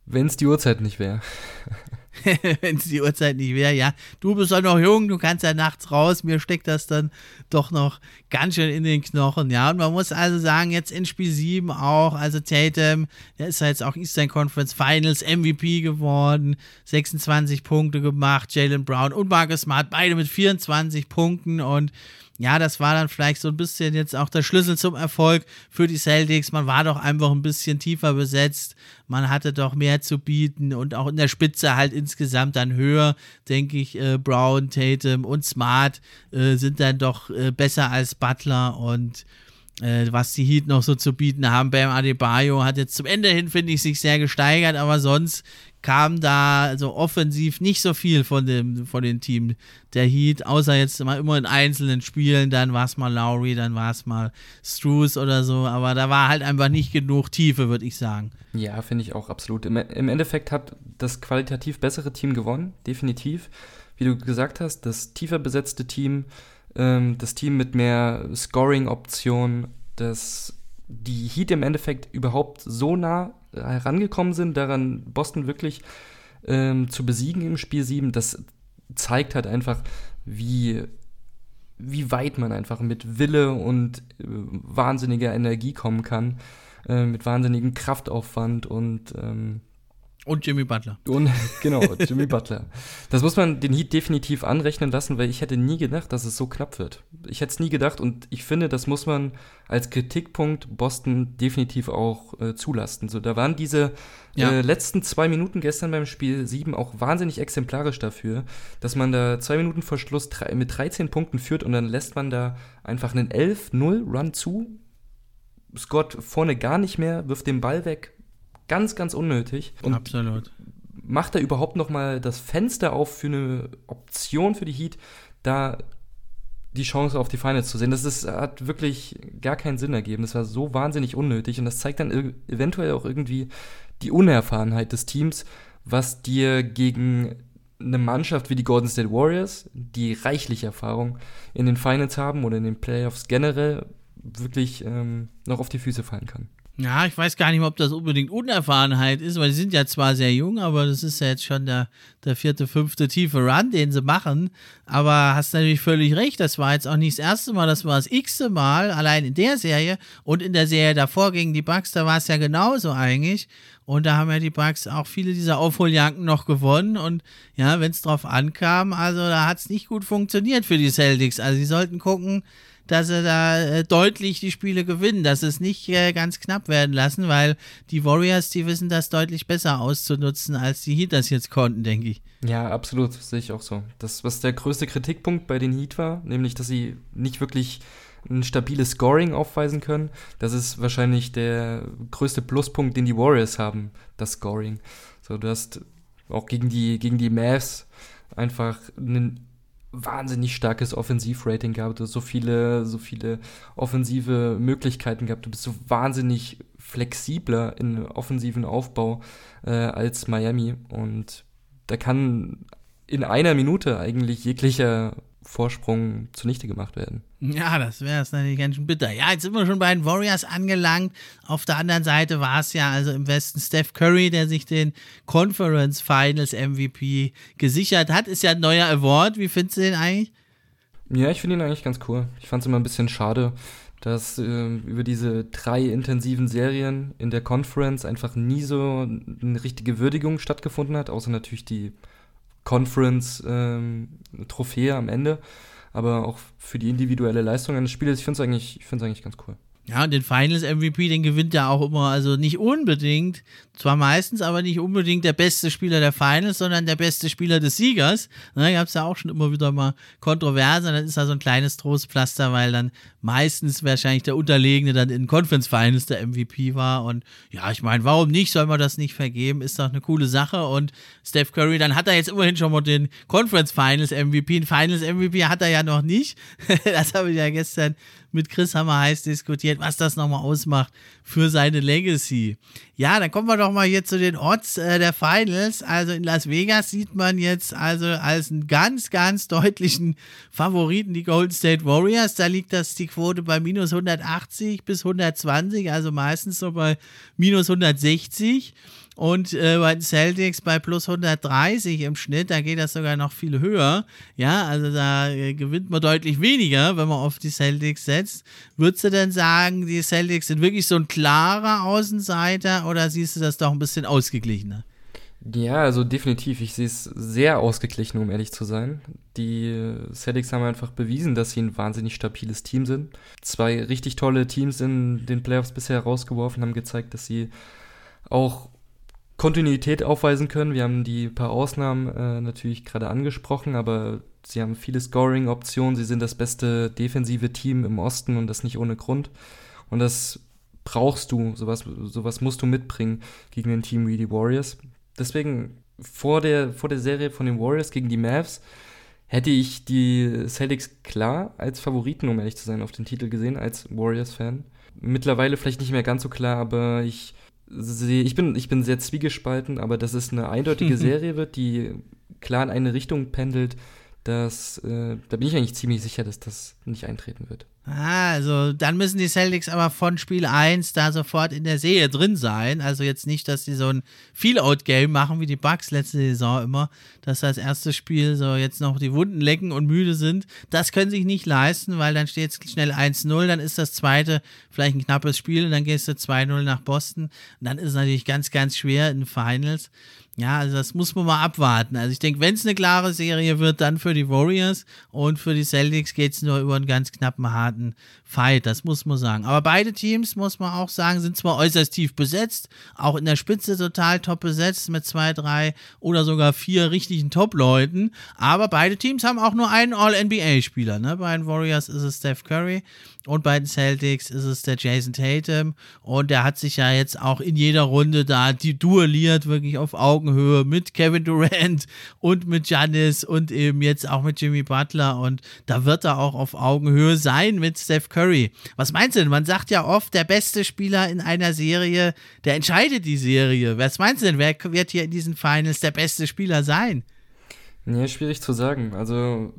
Wenn es die Uhrzeit nicht wäre. wenn es die Uhrzeit nicht wäre, ja. Du bist doch noch jung, du kannst ja nachts raus. Mir steckt das dann doch noch ganz schön in den Knochen, ja. Und man muss also sagen, jetzt in Spiel 7 auch, also Tatum, der ist ja jetzt auch Eastern Conference Finals MVP geworden, 26 Punkte gemacht, Jalen Brown und Marcus Smart, beide mit 24 Punkten und ja, das war dann vielleicht so ein bisschen jetzt auch der Schlüssel zum Erfolg für die Celtics. Man war doch einfach ein bisschen tiefer besetzt. Man hatte doch mehr zu bieten und auch in der Spitze halt insgesamt dann höher, denke ich. Äh, Brown, Tatum und Smart äh, sind dann doch äh, besser als Butler und äh, was die Heat noch so zu bieten haben. Bam Adebayo hat jetzt zum Ende hin, finde ich, sich sehr gesteigert, aber sonst kam da so offensiv nicht so viel von dem von den Team der Heat, außer jetzt mal immer in einzelnen Spielen, dann war es mal Lowry, dann war es mal Struce oder so, aber da war halt einfach nicht genug Tiefe, würde ich sagen. Ja, finde ich auch absolut. Im, Im Endeffekt hat das qualitativ bessere Team gewonnen, definitiv. Wie du gesagt hast, das tiefer besetzte Team, ähm, das Team mit mehr Scoring-Optionen, das die Heat im Endeffekt überhaupt so nah herangekommen sind, daran Boston wirklich ähm, zu besiegen im Spiel 7, das zeigt halt einfach, wie, wie weit man einfach mit Wille und äh, wahnsinniger Energie kommen kann, äh, mit wahnsinnigem Kraftaufwand und ähm, Und Jimmy Butler. Und, genau, Jimmy Butler. Das muss man den Heat definitiv anrechnen lassen, weil ich hätte nie gedacht, dass es so knapp wird. Ich hätte es nie gedacht und ich finde, das muss man als Kritikpunkt Boston definitiv auch äh, zulasten. So, da waren diese ja. äh, letzten zwei Minuten gestern beim Spiel 7 auch wahnsinnig exemplarisch dafür, dass man da zwei Minuten vor Schluss mit 13 Punkten führt und dann lässt man da einfach einen 11-0-Run zu. Scott vorne gar nicht mehr, wirft den Ball weg, Ganz, ganz unnötig. Und Absolut. Macht er überhaupt noch mal das Fenster auf für eine Option für die Heat, da die Chance auf die Finals zu sehen. Das ist, hat wirklich gar keinen Sinn ergeben. Das war so wahnsinnig unnötig und das zeigt dann eventuell auch irgendwie die Unerfahrenheit des Teams, was dir gegen eine Mannschaft wie die Golden State Warriors, die reichlich Erfahrung in den Finals haben oder in den Playoffs generell, wirklich ähm, noch auf die Füße fallen kann. Ja, ich weiß gar nicht, ob das unbedingt Unerfahrenheit ist, weil die sind ja zwar sehr jung, aber das ist ja jetzt schon der, der vierte, fünfte tiefe Run, den sie machen. Aber hast natürlich völlig recht, das war jetzt auch nicht das erste Mal, das war das x-te Mal, allein in der Serie und in der Serie davor gegen die Bucks, da war es ja genauso eigentlich. Und da haben ja die Bucks auch viele dieser Aufholjagden noch gewonnen. Und ja, wenn es drauf ankam, also da hat es nicht gut funktioniert für die Celtics. Also sie sollten gucken, dass sie da äh, deutlich die Spiele gewinnen, dass sie es nicht äh, ganz knapp werden lassen, weil die Warriors, die wissen das deutlich besser auszunutzen, als die Heat das jetzt konnten, denke ich. Ja, absolut, sehe ich auch so. Das, was der größte Kritikpunkt bei den Heat war, nämlich, dass sie nicht wirklich ein stabiles Scoring aufweisen können. Das ist wahrscheinlich der größte Pluspunkt, den die Warriors haben, das Scoring. So, du hast auch gegen die, gegen die Mavs einfach einen wahnsinnig starkes Offensivrating gehabt, du hast so viele, so viele offensive Möglichkeiten gehabt, du bist so wahnsinnig flexibler im offensiven Aufbau äh, als Miami. Und da kann in einer Minute eigentlich jeglicher Vorsprung zunichte gemacht werden. Ja, das wäre es natürlich ganz schön bitter. Ja, jetzt sind wir schon bei den Warriors angelangt. Auf der anderen Seite war es ja also im Westen Steph Curry, der sich den Conference Finals MVP gesichert hat. Ist ja ein neuer Award. Wie findest du den eigentlich? Ja, ich finde ihn eigentlich ganz cool. Ich fand es immer ein bisschen schade, dass äh, über diese drei intensiven Serien in der Conference einfach nie so eine richtige Würdigung stattgefunden hat, außer natürlich die Conference-Trophäe ähm, am Ende, aber auch für die individuelle Leistung eines Spielers. Ich finde es eigentlich, eigentlich ganz cool. Ja, und den Finals MVP, den gewinnt er auch immer, also nicht unbedingt, zwar meistens, aber nicht unbedingt der beste Spieler der Finals, sondern der beste Spieler des Siegers. Da gab es ja auch schon immer wieder mal Kontroversen, dann ist da so ein kleines Trostpflaster, weil dann meistens wahrscheinlich der Unterlegene dann in Conference Finals der MVP war. Und ja, ich meine, warum nicht? Soll man das nicht vergeben? Ist doch eine coole Sache. Und Steph Curry, dann hat er jetzt immerhin schon mal den Conference Finals MVP. Ein Finals MVP hat er ja noch nicht. das habe ich ja gestern mit Chris Hammer heiß diskutiert, was das nochmal ausmacht für seine Legacy. Ja, dann kommen wir doch mal hier zu den Odds äh, der Finals. Also in Las Vegas sieht man jetzt also als einen ganz, ganz deutlichen Favoriten die Golden State Warriors. Da liegt das die Quote bei minus 180 bis 120, also meistens so bei minus 160. Und äh, bei den Celtics bei plus 130 im Schnitt, da geht das sogar noch viel höher. Ja, also da äh, gewinnt man deutlich weniger, wenn man auf die Celtics setzt. Würdest du denn sagen, die Celtics sind wirklich so ein klarer Außenseiter oder siehst du das doch ein bisschen ausgeglichener? Ja, also definitiv. Ich sehe es sehr ausgeglichen, um ehrlich zu sein. Die Celtics haben einfach bewiesen, dass sie ein wahnsinnig stabiles Team sind. Zwei richtig tolle Teams in den Playoffs bisher rausgeworfen, haben gezeigt, dass sie auch Kontinuität aufweisen können. Wir haben die paar Ausnahmen äh, natürlich gerade angesprochen, aber sie haben viele Scoring-Optionen. Sie sind das beste defensive Team im Osten und das nicht ohne Grund. Und das brauchst du, sowas, sowas musst du mitbringen gegen ein Team wie die Warriors. Deswegen vor der, vor der Serie von den Warriors gegen die Mavs hätte ich die Celtics klar als Favoriten, um ehrlich zu sein, auf den Titel gesehen, als Warriors-Fan. Mittlerweile vielleicht nicht mehr ganz so klar, aber ich sehe, ich bin, ich bin sehr zwiegespalten, aber dass es eine eindeutige Serie wird, die klar in eine Richtung pendelt, das, äh, da bin ich eigentlich ziemlich sicher, dass das nicht eintreten wird. Ah, also dann müssen die Celtics aber von Spiel 1 da sofort in der Serie drin sein. Also jetzt nicht, dass sie so ein Feel-Out-Game machen wie die Bucks letzte Saison immer, dass das erste Spiel so jetzt noch die Wunden lecken und müde sind. Das können sie sich nicht leisten, weil dann steht es schnell 1-0, dann ist das zweite vielleicht ein knappes Spiel und dann gehst du 2-0 nach Boston. Und dann ist es natürlich ganz, ganz schwer in Finals. Ja, also das muss man mal abwarten. Also ich denke, wenn es eine klare Serie wird, dann für die Warriors und für die Celtics geht es nur über einen ganz knappen, harten Fight. Das muss man sagen. Aber beide Teams, muss man auch sagen, sind zwar äußerst tief besetzt, auch in der Spitze total top besetzt mit zwei, drei oder sogar vier richtigen Top-Leuten. Aber beide Teams haben auch nur einen All-NBA-Spieler. Ne? Bei den Warriors ist es Steph Curry und bei den Celtics ist es der Jason Tatum. Und der hat sich ja jetzt auch in jeder Runde da die duelliert, wirklich auf Augenhöhe mit Kevin Durant und mit Giannis und eben jetzt auch mit Jimmy Butler. Und da wird er auch auf Augenhöhe sein mit Steph Curry. Was meinst du denn? Man sagt ja oft, der beste Spieler in einer Serie, der entscheidet die Serie. Was meinst du denn? Wer wird hier in diesen Finals der beste Spieler sein? Ja, schwierig zu sagen. Also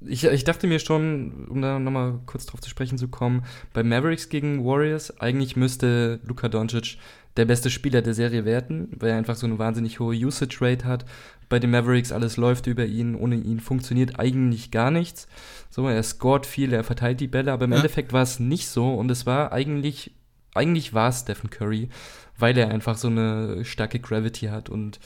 ich, ich dachte mir schon, um da nochmal kurz drauf zu sprechen zu kommen, bei Mavericks gegen Warriors, eigentlich müsste Luka Doncic der beste Spieler der Serie werden, weil er einfach so eine wahnsinnig hohe Usage Rate hat. Bei den Mavericks alles läuft über ihn, ohne ihn funktioniert eigentlich gar nichts. So, er scored viel, er verteilt die Bälle, aber im ja. Endeffekt war es nicht so und es war eigentlich, eigentlich war es Stephen Curry, weil er einfach so eine starke Gravity hat und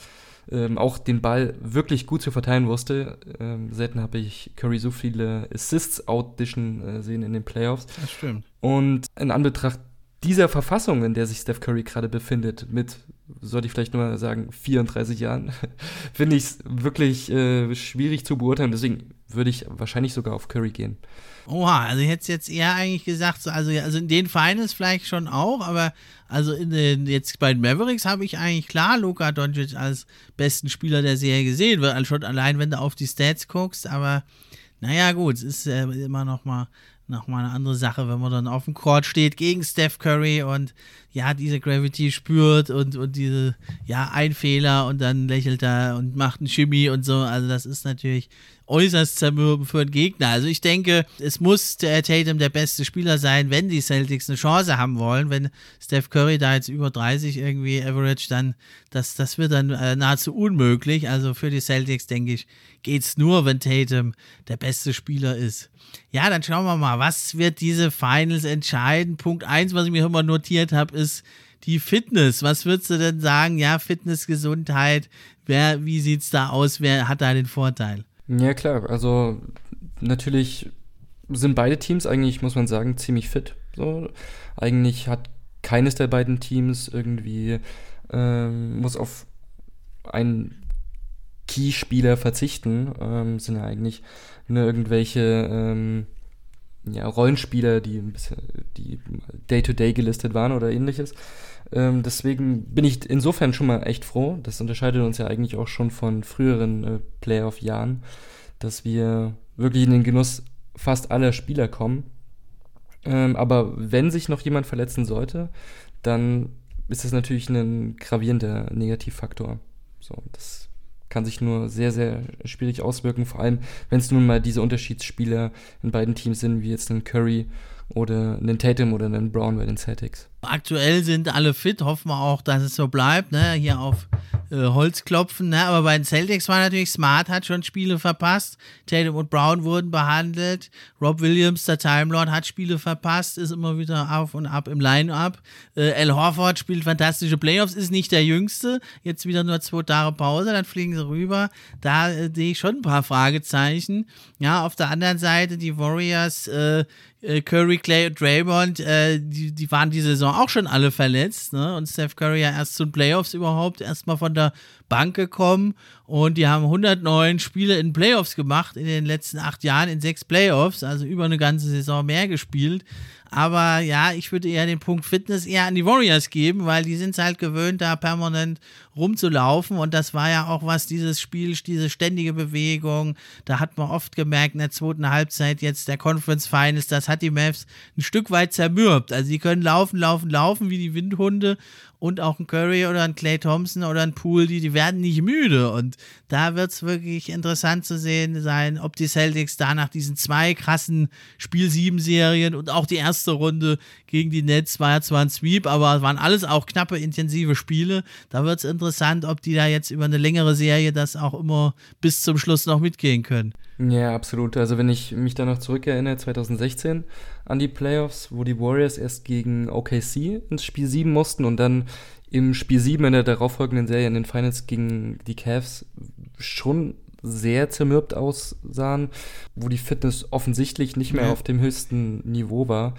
ähm, auch den Ball wirklich gut zu verteilen wusste. Ähm, selten habe ich Curry so viele Assists outdischen äh, sehen in den Playoffs. Das stimmt. Und in Anbetracht dieser Verfassung, in der sich Steph Curry gerade befindet, mit, sollte ich vielleicht nur sagen, 34 Jahren, finde ich es wirklich äh, schwierig zu beurteilen. Deswegen würde ich wahrscheinlich sogar auf Curry gehen. Oha, also ich hätte jetzt eher eigentlich gesagt, also, also in den Finals vielleicht schon auch, aber also in den, jetzt bei den Mavericks habe ich eigentlich klar Luka Doncic als besten Spieler der Serie gesehen, weil schon allein, wenn du auf die Stats guckst, aber naja, gut, es ist äh, immer noch mal nochmal eine andere Sache, wenn man dann auf dem Court steht gegen Steph Curry und ja, diese Gravity spürt und, und diese, ja, ein Fehler und dann lächelt er und macht einen Shimmy und so. Also das ist natürlich äußerst zermürbend für den Gegner. Also ich denke, es muss der Tatum der beste Spieler sein, wenn die Celtics eine Chance haben wollen. Wenn Steph Curry da jetzt über 30 irgendwie average, dann das, das wird dann äh, nahezu unmöglich. Also für die Celtics, denke ich, geht es nur, wenn Tatum der beste Spieler ist. Ja, dann schauen wir mal, was wird diese Finals entscheiden. Punkt 1, was ich mir immer notiert habe, ist die Fitness. Was würdest du denn sagen? Ja, Fitness, Gesundheit. Wer, wie sieht's da aus? Wer hat da den Vorteil? Ja, klar. Also natürlich sind beide Teams eigentlich, muss man sagen, ziemlich fit. So, eigentlich hat keines der beiden Teams irgendwie ähm, muss auf einen Key-Spieler verzichten. Ähm, sind ja eigentlich nur irgendwelche ähm, ja, Rollenspieler, die ein bisschen, die Day-to-Day -Day gelistet waren oder ähnliches. Ähm, deswegen bin ich insofern schon mal echt froh. Das unterscheidet uns ja eigentlich auch schon von früheren äh, Playoff-Jahren, dass wir wirklich in den Genuss fast aller Spieler kommen. Ähm, aber wenn sich noch jemand verletzen sollte, dann ist das natürlich ein gravierender Negativfaktor. So, das kann sich nur sehr, sehr schwierig auswirken, vor allem wenn es nun mal diese Unterschiedsspieler in beiden Teams sind, wie jetzt ein Curry oder einen Tatum oder einen Brown bei den Celtics. Aktuell sind alle fit, hoffen wir auch, dass es so bleibt, ne? hier auf äh, Holz klopfen, ne? aber bei den Celtics war natürlich Smart, hat schon Spiele verpasst, Tatum und Brown wurden behandelt, Rob Williams, der Time Lord, hat Spiele verpasst, ist immer wieder auf und ab im Line-Up, äh, Al Horford spielt fantastische Playoffs, ist nicht der Jüngste, jetzt wieder nur zwei Tage Pause, dann fliegen sie rüber, da äh, sehe ich schon ein paar Fragezeichen, ja, auf der anderen Seite die Warriors, äh, äh, Curry, Clay und Draymond, äh, die, die waren die Saison auch schon alle verletzt, ne? Und Steph Curry ja erst zu den Playoffs überhaupt erstmal von der Bank gekommen und die haben 109 Spiele in Playoffs gemacht in den letzten acht Jahren in sechs Playoffs, also über eine ganze Saison mehr gespielt. Aber ja, ich würde eher den Punkt Fitness eher an die Warriors geben, weil die sind es halt gewöhnt, da permanent rumzulaufen. Und das war ja auch was, dieses Spiel, diese ständige Bewegung. Da hat man oft gemerkt, in der zweiten Halbzeit jetzt der Conference Finals, das hat die Mavs ein Stück weit zermürbt. Also die können laufen, laufen, laufen wie die Windhunde und auch ein Curry oder ein Clay Thompson oder ein Poole, die, die werden nicht müde. Und da wird es wirklich interessant zu sehen sein, ob die Celtics da nach diesen zwei krassen Spiel 7 Serien und auch die erste Runde gegen die Nets war ja zwar ein Sweep, aber es waren alles auch knappe, intensive Spiele. Da wird es interessant, ob die da jetzt über eine längere Serie das auch immer bis zum Schluss noch mitgehen können. Ja, absolut. Also wenn ich mich da noch zurückerinnere, 2016 an die Playoffs, wo die Warriors erst gegen OKC ins Spiel 7 mussten und dann im Spiel 7 in der darauffolgenden Serie in den Finals gegen die Cavs schon sehr zermürbt aussahen, wo die Fitness offensichtlich nicht mehr ja. auf dem höchsten Niveau war.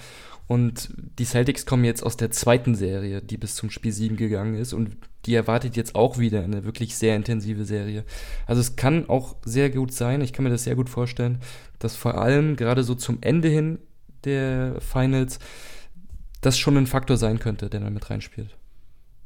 Und die Celtics kommen jetzt aus der zweiten Serie, die bis zum Spiel 7 gegangen ist. Und die erwartet jetzt auch wieder eine wirklich sehr intensive Serie. Also es kann auch sehr gut sein, ich kann mir das sehr gut vorstellen, dass vor allem gerade so zum Ende hin der Finals das schon ein Faktor sein könnte, der da mit reinspielt.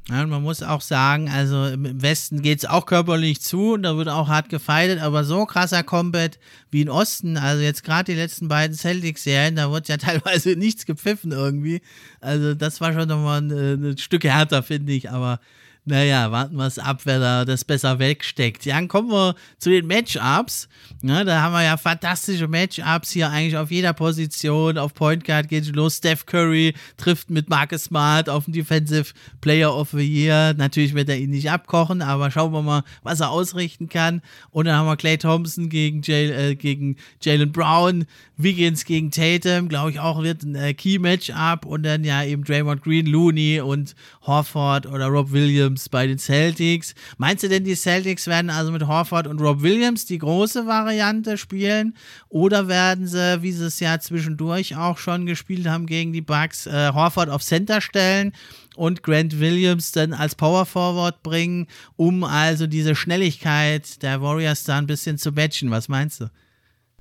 Ja, man muss auch sagen, also im Westen geht es auch körperlich zu und da wird auch hart gefeitet, aber so krasser Combat wie im Osten, also jetzt gerade die letzten beiden Celtics-Serien, da wird ja teilweise nichts gepfiffen irgendwie. Also das war schon nochmal ein, ein Stück härter, finde ich, aber naja, warten wir es ab, wer da das besser wegsteckt. Ja, dann kommen wir zu den Matchups. Ja, da haben wir ja fantastische Matchups hier eigentlich auf jeder Position. Auf Point Guard geht es los. Steph Curry trifft mit Marcus Smart auf den Defensive Player of the Year. Natürlich wird er ihn nicht abkochen, aber schauen wir mal, was er ausrichten kann. Und dann haben wir Clay Thompson gegen, Jay, äh, gegen Jalen Brown. Wiggins gegen Tatum, glaube ich auch, wird ein äh, Key-Matchup. Und dann ja eben Draymond Green, Looney und Horford oder Rob Williams bei den Celtics. Meinst du denn, die Celtics werden also mit Horford und Rob Williams die große Variante spielen? Oder werden sie, wie sie es ja zwischendurch auch schon gespielt haben gegen die Bucks, äh, Horford auf Center stellen? und Grant Williams dann als Power Forward bringen, um also diese Schnelligkeit der Warriors da ein bisschen zu matchen. Was meinst du?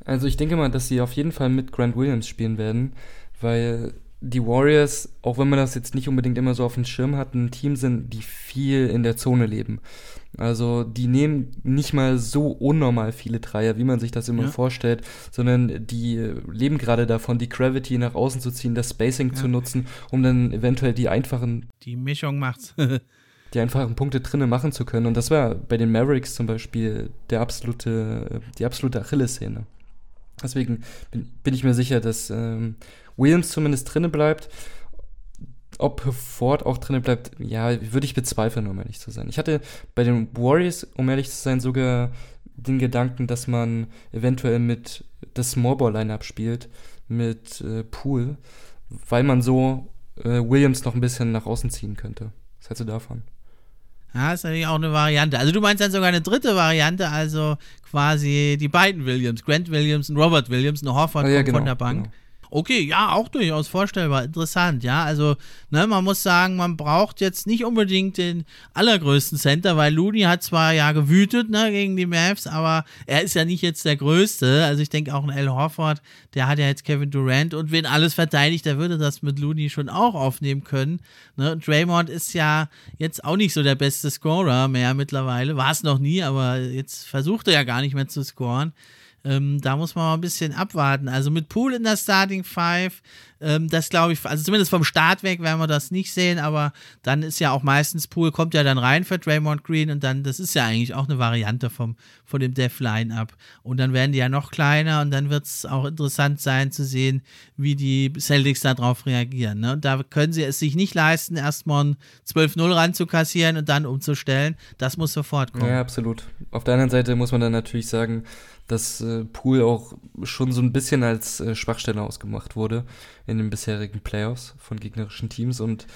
Also ich denke mal, dass sie auf jeden Fall mit Grant Williams spielen werden, weil die Warriors, auch wenn man das jetzt nicht unbedingt immer so auf dem Schirm hat, ein Team sind, die viel in der Zone leben. Also die nehmen nicht mal so unnormal viele Dreier, wie man sich das immer ja. vorstellt, sondern die leben gerade davon, die Gravity nach außen zu ziehen, das Spacing ja. zu nutzen, um dann eventuell die einfachen... Die Mischung macht's. die einfachen Punkte drinnen machen zu können. Und das war bei den Mavericks zum Beispiel der absolute, die absolute Achillessehne. Deswegen bin, bin, ich mir sicher, dass ähm, Williams zumindest drinne bleibt. Ob Ford auch drinne bleibt, ja, würde ich bezweifeln, um ehrlich zu sein. Ich hatte bei den Warriors, um ehrlich zu sein, sogar den Gedanken, dass man eventuell mit das Smallball-Line-Up spielt, mit äh, Pool, weil man so äh, Williams noch ein bisschen nach außen ziehen könnte. Was hältst du davon? Ja, ist natürlich auch eine Variante. Also du meinst dann sogar eine dritte Variante, also quasi die beiden Williams, Grant Williams und Robert Williams, eine Horford ja, genau, von der Bank. Genau. Okay, ja, auch durchaus vorstellbar. Interessant, ja. Also, ne, man muss sagen, man braucht jetzt nicht unbedingt den allergrößten Center, weil Looney hat zwar ja gewütet, ne, gegen die Mavs, aber er ist ja nicht jetzt der Größte. Also, ich denke auch ein Al Horford, der hat ja jetzt Kevin Durant und wenn alles verteidigt, der würde das mit Looney schon auch aufnehmen können. Ne? Draymond ist ja jetzt auch nicht so der beste Scorer mehr mittlerweile. War es noch nie, aber jetzt versucht er ja gar nicht mehr zu scoren. Ähm, da muss man mal ein bisschen abwarten. Also mit Pool in der Starting Five, ähm, das glaube ich, also zumindest vom Start weg werden wir das nicht sehen, aber dann ist ja auch meistens Pool, kommt ja dann rein für Draymond Green und dann, das ist ja eigentlich auch eine Variante vom, von dem Death Line-Up. Und dann werden die ja noch kleiner und dann wird es auch interessant sein zu sehen, wie die Celtics darauf reagieren. Ne? Und da können sie es sich nicht leisten, erstmal ein 12-0 ranzukassieren und dann umzustellen. Das muss sofort kommen. Ja, absolut. Auf der anderen Seite muss man dann natürlich sagen, dass äh, Pool auch schon so ein bisschen als äh, Schwachstelle ausgemacht wurde in den bisherigen Playoffs von gegnerischen Teams und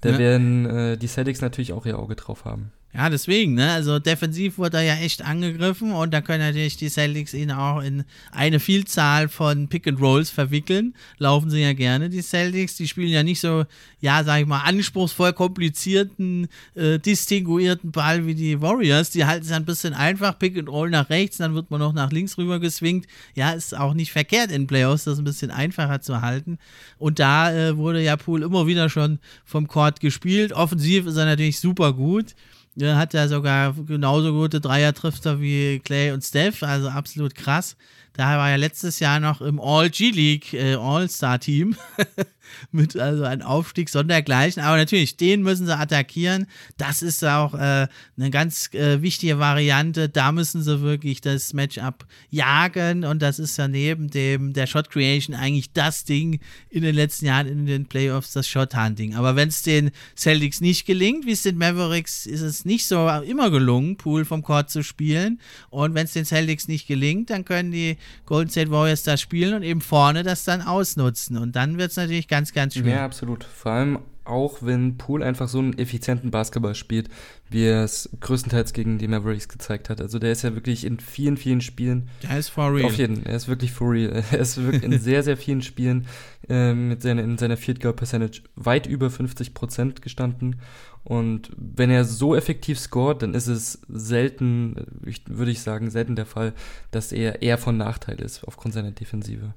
da ja. werden äh, die Celtics natürlich auch ihr Auge drauf haben. Ja, deswegen, ne? Also defensiv wurde er ja echt angegriffen und da können natürlich die Celtics ihn auch in eine Vielzahl von Pick and Rolls verwickeln. Laufen sie ja gerne, die Celtics. Die spielen ja nicht so, ja, sag ich mal, anspruchsvoll komplizierten, äh, distinguierten Ball wie die Warriors. Die halten es ein bisschen einfach, Pick and Roll nach rechts, dann wird man noch nach links rüber geswingt. Ja, ist auch nicht verkehrt in Playoffs, das ein bisschen einfacher zu halten. Und da äh, wurde ja Pool immer wieder schon vom Court gespielt. Offensiv ist er natürlich super gut. Er hat ja sogar genauso gute Dreier-Trifter wie Clay und Steph, also absolut krass. Da war ja letztes Jahr noch im All-G-League äh, All-Star-Team mit also einem Aufstieg sondergleichen. Aber natürlich, den müssen sie attackieren. Das ist auch äh, eine ganz äh, wichtige Variante. Da müssen sie wirklich das Matchup jagen. Und das ist ja neben dem der Shot Creation eigentlich das Ding in den letzten Jahren in den Playoffs, das Shot Hunting. Aber wenn es den Celtics nicht gelingt, wie es den Mavericks, ist es nicht so immer gelungen, Pool vom Court zu spielen. Und wenn es den Celtics nicht gelingt, dann können die Golden State Warriors das spielen und eben vorne das dann ausnutzen. Und dann wird es natürlich ganz, ganz schwer. Ja, absolut. Vor allem auch, wenn Poole einfach so einen effizienten Basketball spielt, wie er es größtenteils gegen die Mavericks gezeigt hat. Also der ist ja wirklich in vielen, vielen Spielen. Der ist for real. Auf jeden, er ist wirklich for real. Er ist wirklich in sehr, sehr vielen Spielen äh, mit seiner, in seiner Field Goal Percentage weit über 50 Prozent gestanden. Und wenn er so effektiv scoret, dann ist es selten, würde ich sagen, selten der Fall, dass er eher von Nachteil ist aufgrund seiner Defensive.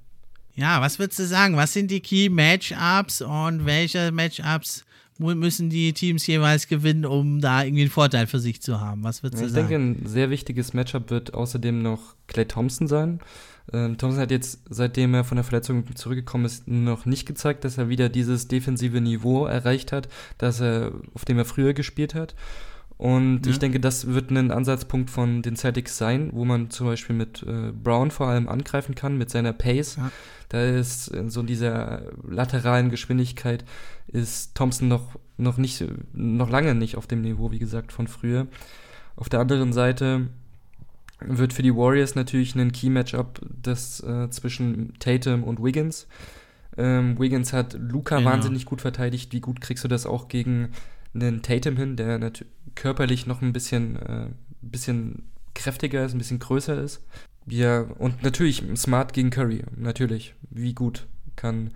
Ja, was würdest du sagen? Was sind die Key Matchups und welche Matchups müssen die Teams jeweils gewinnen, um da irgendwie einen Vorteil für sich zu haben? Was würdest du ich sagen? Ich denke, ein sehr wichtiges Matchup wird außerdem noch Clay Thompson sein. Ähm, Thompson hat jetzt, seitdem er von der Verletzung zurückgekommen ist, noch nicht gezeigt, dass er wieder dieses defensive Niveau erreicht hat, dass er, auf dem er früher gespielt hat. Und ja. ich denke, das wird ein Ansatzpunkt von den Celtics sein, wo man zum Beispiel mit äh, Brown vor allem angreifen kann, mit seiner Pace. Ja. Da ist äh, so dieser lateralen Geschwindigkeit ist Thompson noch, noch nicht, noch lange nicht auf dem Niveau, wie gesagt, von früher. Auf der anderen Seite wird für die Warriors natürlich ein Key-Matchup das äh, zwischen Tatum und Wiggins. Ähm, Wiggins hat Luca genau. wahnsinnig gut verteidigt. Wie gut kriegst du das auch gegen einen Tatum hin, der körperlich noch ein bisschen, äh, bisschen kräftiger ist, ein bisschen größer ist. Ja, und natürlich Smart gegen Curry, natürlich. Wie gut kann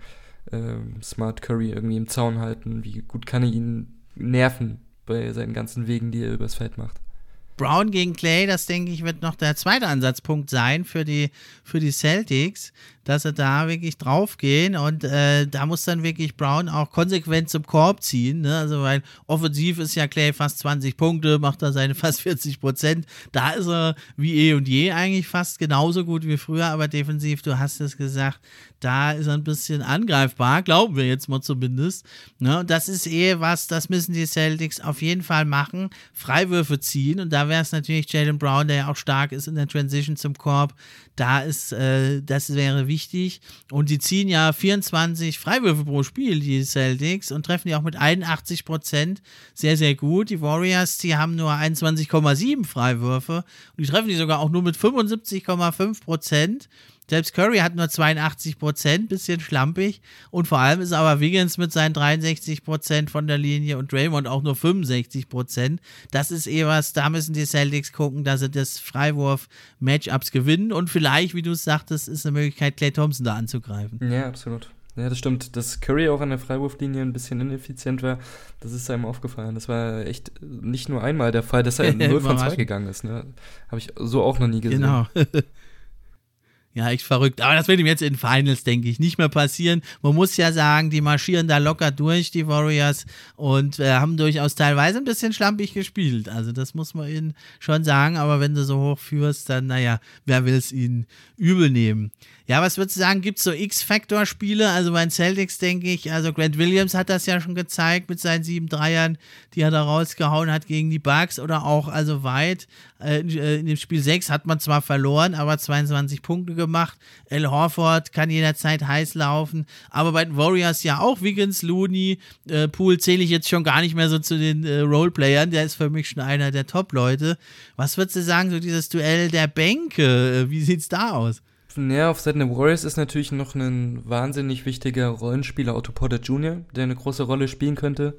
äh, Smart Curry irgendwie im Zaun halten? Wie gut kann er ihn nerven bei seinen ganzen Wegen, die er übers Feld macht? Brown gegen Clay, das denke ich, wird noch der zweite Ansatzpunkt sein für die, für die Celtics dass sie da wirklich draufgehen und äh, da muss dann wirklich Brown auch konsequent zum Korb ziehen. Ne? Also, weil offensiv ist ja Clay fast 20 Punkte, macht er seine fast 40 Prozent. Da ist er wie eh und je eigentlich fast genauso gut wie früher, aber defensiv, du hast es gesagt, da ist er ein bisschen angreifbar, glauben wir jetzt mal zumindest. Ne? Und das ist eh was, das müssen die Celtics auf jeden Fall machen, Freiwürfe ziehen und da wäre es natürlich Jalen Brown, der ja auch stark ist in der Transition zum Korb, da ist, äh, das wäre wichtig. Und die ziehen ja 24 Freiwürfe pro Spiel, die Celtics, und treffen die auch mit 81 Prozent sehr, sehr gut. Die Warriors, die haben nur 21,7 Freiwürfe und die treffen die sogar auch nur mit 75,5 Prozent. Selbst Curry hat nur 82 Prozent, bisschen schlampig. Und vor allem ist aber Wiggins mit seinen 63 Prozent von der Linie und Draymond auch nur 65 Prozent. Das ist eh was, da müssen die Celtics gucken, dass sie das Freiwurf-Matchups gewinnen. Und vielleicht, wie du es sagtest, ist eine Möglichkeit, Clay Thompson da anzugreifen. Ja, absolut. Ja, das stimmt. Dass Curry auch an der Freiwurflinie ein bisschen ineffizient war, das ist einem aufgefallen. Das war echt nicht nur einmal der Fall, dass er 0 von 2 gegangen ist. Ne? Habe ich so auch noch nie gesehen. Genau. Ja, echt verrückt. Aber das wird ihm jetzt in Finals, denke ich, nicht mehr passieren. Man muss ja sagen, die marschieren da locker durch, die Warriors, und äh, haben durchaus teilweise ein bisschen schlampig gespielt. Also das muss man ihnen schon sagen. Aber wenn du so hoch führst, dann, naja, wer will es ihnen übel nehmen? Ja, was würdest du sagen, gibt es so X-Factor-Spiele? Also bei den Celtics denke ich, also Grant Williams hat das ja schon gezeigt mit seinen sieben Dreiern, die er da rausgehauen hat gegen die Bucks oder auch also weit. Äh, äh in dem Spiel 6 hat man zwar verloren, aber 22 Punkte gemacht. Al Horford kann jederzeit heiß laufen, aber bei den Warriors ja auch Wiggins, Looney, äh, Pool zähle ich jetzt schon gar nicht mehr so zu den äh, Roleplayern, der ist für mich schon einer der Top-Leute. Was würdest du sagen, so dieses Duell der Bänke, äh, wie sieht's da aus? Ja, auf Seiten der Warriors ist natürlich noch ein wahnsinnig wichtiger Rollenspieler Otto Porter Jr., der eine große Rolle spielen könnte.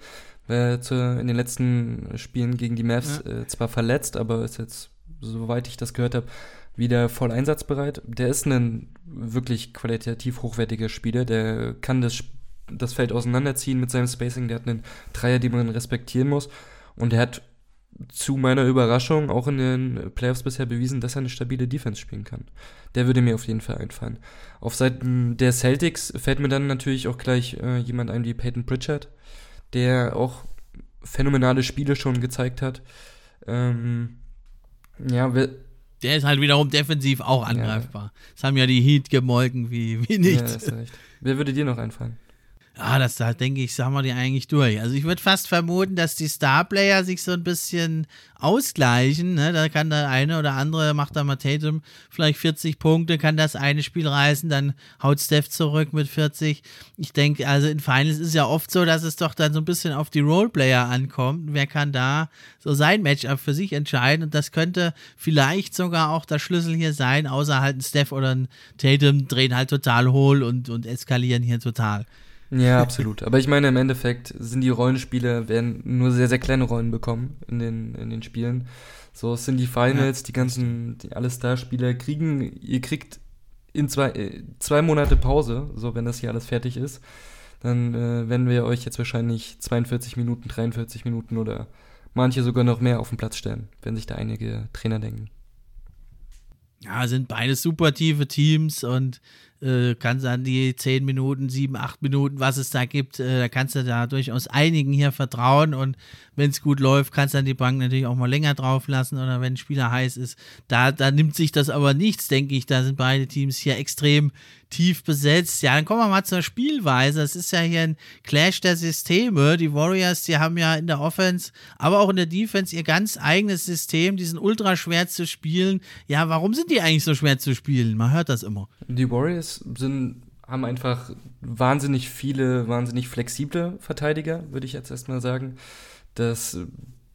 War in den letzten Spielen gegen die Mavs ja. äh, zwar verletzt, aber ist jetzt, soweit ich das gehört habe, wieder voll einsatzbereit. Der ist ein wirklich qualitativ hochwertiger Spieler, der kann das, das Feld auseinanderziehen mit seinem Spacing, der hat einen Dreier, den man respektieren muss und der hat zu meiner Überraschung auch in den Playoffs bisher bewiesen, dass er eine stabile Defense spielen kann. Der würde mir auf jeden Fall einfallen. Auf Seiten der Celtics fällt mir dann natürlich auch gleich äh, jemand ein wie Peyton Pritchard, der auch phänomenale Spiele schon gezeigt hat. Ähm, ja, Der ist halt wiederum defensiv auch angreifbar. Ja. Das haben ja die Heat gemolken wie, wie nichts. Ja, Wer würde dir noch einfallen? Ja, das da denke ich, sagen wir die eigentlich durch. Also ich würde fast vermuten, dass die Starplayer sich so ein bisschen ausgleichen. Ne? Da kann der eine oder andere, macht da mal Tatum vielleicht 40 Punkte, kann das eine Spiel reißen, dann haut Steph zurück mit 40. Ich denke, also in Finals ist ja oft so, dass es doch dann so ein bisschen auf die Roleplayer ankommt. Wer kann da so sein Matchup für sich entscheiden? Und das könnte vielleicht sogar auch der Schlüssel hier sein, außer halt ein Steph oder ein Tatum drehen halt total hohl und, und eskalieren hier total. Ja, absolut. Aber ich meine, im Endeffekt sind die Rollenspiele, werden nur sehr, sehr kleine Rollen bekommen in den, in den Spielen. So, es sind die Finals, ja. die ganzen, die, alle Starspieler kriegen, ihr kriegt in zwei, äh, zwei Monate Pause, so wenn das hier alles fertig ist. Dann äh, werden wir euch jetzt wahrscheinlich 42 Minuten, 43 Minuten oder manche sogar noch mehr auf den Platz stellen, wenn sich da einige Trainer denken. Ja, sind beides super tiefe Teams und äh, kannst an die 10 Minuten, 7, 8 Minuten, was es da gibt, äh, da kannst du da durchaus einigen hier vertrauen und wenn es gut läuft, kannst du dann die Bank natürlich auch mal länger drauf lassen oder wenn ein Spieler heiß ist. Da, da nimmt sich das aber nichts, denke ich. Da sind beide Teams hier extrem tief besetzt. Ja, dann kommen wir mal zur Spielweise. Es ist ja hier ein Clash der Systeme. Die Warriors, die haben ja in der Offense, aber auch in der Defense ihr ganz eigenes System. Die sind ultra schwer zu spielen. Ja, warum sind die eigentlich so schwer zu spielen? Man hört das immer. Die Warriors sind haben einfach wahnsinnig viele, wahnsinnig flexible Verteidiger, würde ich jetzt erstmal sagen dass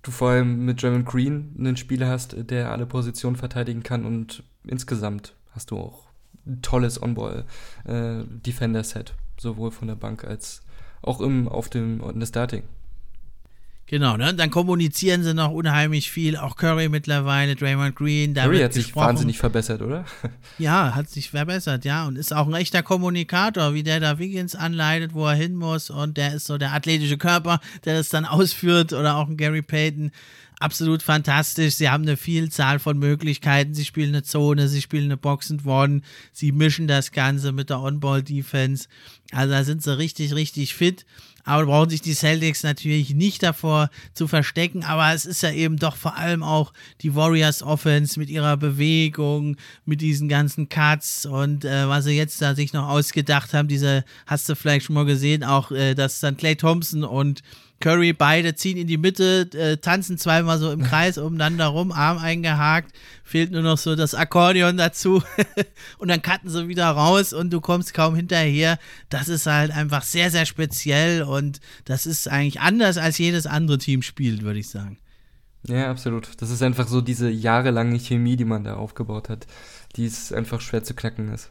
du vor allem mit Draymond Green einen Spieler hast, der alle Positionen verteidigen kann und insgesamt hast du auch ein tolles On-Ball-Defender-Set, äh, sowohl von der Bank als auch im, auf dem in der Starting. Genau, ne? Dann kommunizieren sie noch unheimlich viel. Auch Curry mittlerweile, Draymond Green. Curry hat sich wahnsinnig verbessert, oder? Ja, hat sich verbessert, ja. Und ist auch ein echter Kommunikator, wie der da Wiggins anleitet, wo er hin muss. Und der ist so der athletische Körper, der das dann ausführt. Oder auch ein Gary Payton. Absolut fantastisch. Sie haben eine Vielzahl von Möglichkeiten. Sie spielen eine Zone, sie spielen eine Box and One. Sie mischen das Ganze mit der On-Ball-Defense. Also da sind sie richtig, richtig fit. Aber brauchen sich die Celtics natürlich nicht davor zu verstecken. Aber es ist ja eben doch vor allem auch die Warriors Offense mit ihrer Bewegung, mit diesen ganzen Cuts und äh, was sie jetzt da sich noch ausgedacht haben. Diese hast du vielleicht schon mal gesehen, auch äh, dass dann Clay Thompson und Curry beide ziehen in die Mitte, äh, tanzen zweimal so im Kreis umeinander rum, Arm eingehakt, fehlt nur noch so das Akkordeon dazu und dann cutten sie wieder raus und du kommst kaum hinterher. Das ist halt einfach sehr, sehr speziell und das ist eigentlich anders als jedes andere Team spielt, würde ich sagen. Ja, absolut. Das ist einfach so diese jahrelange Chemie, die man da aufgebaut hat, die es einfach schwer zu knacken ist.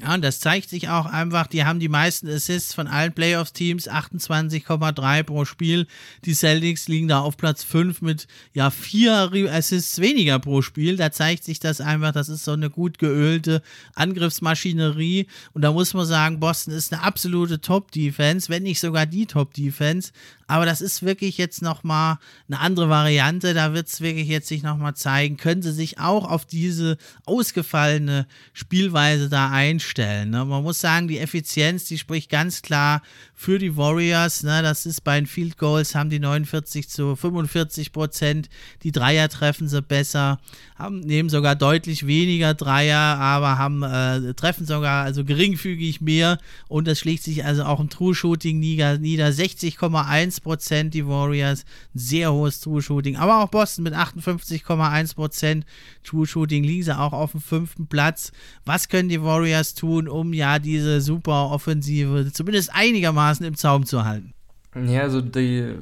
Ja, und das zeigt sich auch einfach, die haben die meisten Assists von allen Playoffs-Teams, 28,3 pro Spiel. Die Celtics liegen da auf Platz 5 mit ja vier Assists weniger pro Spiel. Da zeigt sich das einfach, das ist so eine gut geölte Angriffsmaschinerie. Und da muss man sagen, Boston ist eine absolute Top-Defense, wenn nicht sogar die Top-Defense. Aber das ist wirklich jetzt nochmal eine andere Variante. Da wird es wirklich jetzt sich nochmal zeigen. Können sie sich auch auf diese ausgefallene Spielweise da einstellen? Ne? Man muss sagen, die Effizienz, die spricht ganz klar für die Warriors. Ne? Das ist bei den Field Goals, haben die 49 zu 45 Prozent. Die Dreier treffen sie besser, haben, nehmen sogar deutlich weniger Dreier, aber haben, äh, treffen sogar also geringfügig mehr. Und das schlägt sich also auch im True Shooting nieder. nieder 60,1 Prozent die Warriors, sehr hohes True Shooting, aber auch Boston mit 58,1 Prozent True Shooting liegen sie auch auf dem fünften Platz. Was können die Warriors tun, um ja diese super Offensive zumindest einigermaßen im Zaum zu halten? Ja, also die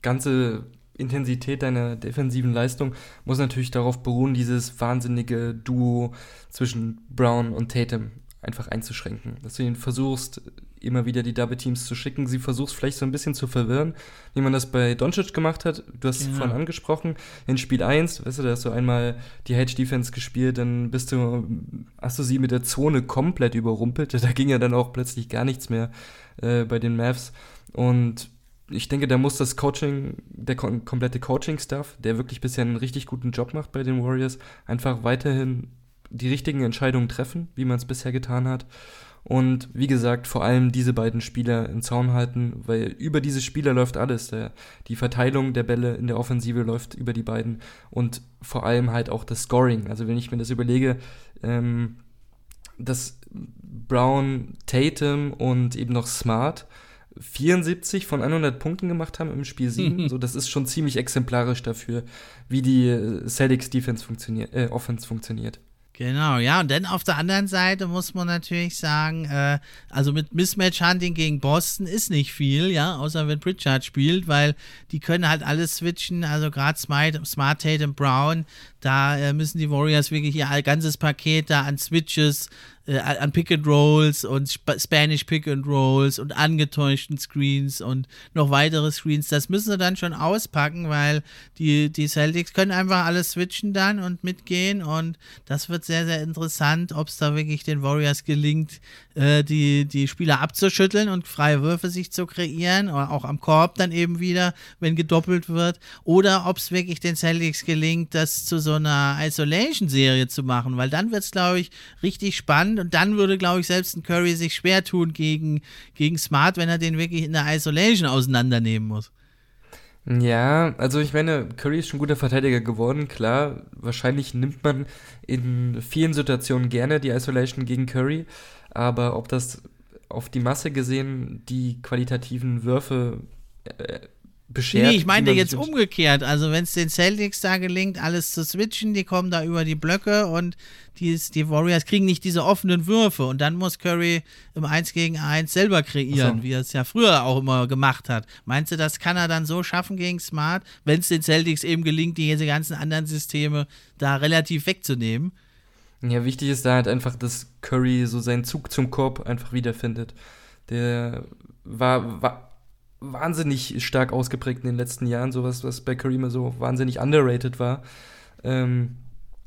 ganze Intensität deiner defensiven Leistung muss natürlich darauf beruhen, dieses wahnsinnige Duo zwischen Brown und Tatum einfach einzuschränken. Dass du ihn versuchst, immer wieder die Double Teams zu schicken. Sie versucht vielleicht so ein bisschen zu verwirren, wie man das bei Doncic gemacht hat. Du hast es ja. vorhin angesprochen. In Spiel 1, weißt du, da hast du einmal die Hedge Defense gespielt, dann bist du, hast du sie mit der Zone komplett überrumpelt. Da ging ja dann auch plötzlich gar nichts mehr äh, bei den Mavs. Und ich denke, da muss das Coaching, der kom komplette Coaching-Staff, der wirklich bisher einen richtig guten Job macht bei den Warriors, einfach weiterhin die richtigen Entscheidungen treffen, wie man es bisher getan hat Und wie gesagt, vor allem diese beiden Spieler im Zaun halten, weil über diese Spieler läuft alles. Der, die Verteilung der Bälle in der Offensive läuft über die beiden und vor allem halt auch das Scoring. Also wenn ich mir das überlege, ähm, dass Brown, Tatum und eben noch Smart 74 von 100 Punkten gemacht haben im Spiel 7. so, das ist schon ziemlich exemplarisch dafür, wie die Celtics Defense funktioniert, äh, Offense funktioniert. Genau, ja, und dann auf der anderen Seite muss man natürlich sagen, äh, also mit Mismatch-Hunting gegen Boston ist nicht viel, ja, außer wenn Pritchard spielt, weil die können halt alles switchen, also gerade Smart, Smart Tatum Brown, da äh, müssen die Warriors wirklich ihr ganzes Paket da an Switches, äh, an Pick and Rolls und Sp Spanish Pick and Rolls und angetäuschten Screens und noch weitere Screens. Das müssen sie dann schon auspacken, weil die, die Celtics können einfach alles switchen dann und mitgehen und das wird sehr, sehr interessant, ob es da wirklich den Warriors gelingt, äh, die, die Spieler abzuschütteln und freie Würfe sich zu kreieren oder auch am Korb dann eben wieder, wenn gedoppelt wird oder ob es wirklich den Celtics gelingt, das zu so einer Isolation-Serie zu machen, weil dann wird es, glaube ich, richtig spannend und dann würde, glaube ich, selbst ein Curry sich schwer tun gegen, gegen Smart, wenn er den wirklich in der Isolation auseinandernehmen muss. Ja, also ich meine, Curry ist schon guter Verteidiger geworden, klar. Wahrscheinlich nimmt man in vielen Situationen gerne die Isolation gegen Curry, aber ob das auf die Masse gesehen die qualitativen Würfe äh, beschert. Nee, ich meine jetzt umgekehrt. Also, wenn es den Celtics da gelingt, alles zu switchen, die kommen da über die Blöcke und die, die Warriors kriegen nicht diese offenen Würfe und dann muss Curry im 1 gegen 1 selber kreieren, so. wie er es ja früher auch immer gemacht hat. Meinst du, das kann er dann so schaffen gegen Smart, wenn es den Celtics eben gelingt, diese ganzen anderen Systeme da relativ wegzunehmen? Ja, wichtig ist da halt einfach, dass Curry so seinen Zug zum Korb einfach wiederfindet. Der war, war wahnsinnig stark ausgeprägt in den letzten Jahren, sowas, was bei Kareem so wahnsinnig underrated war. Ähm,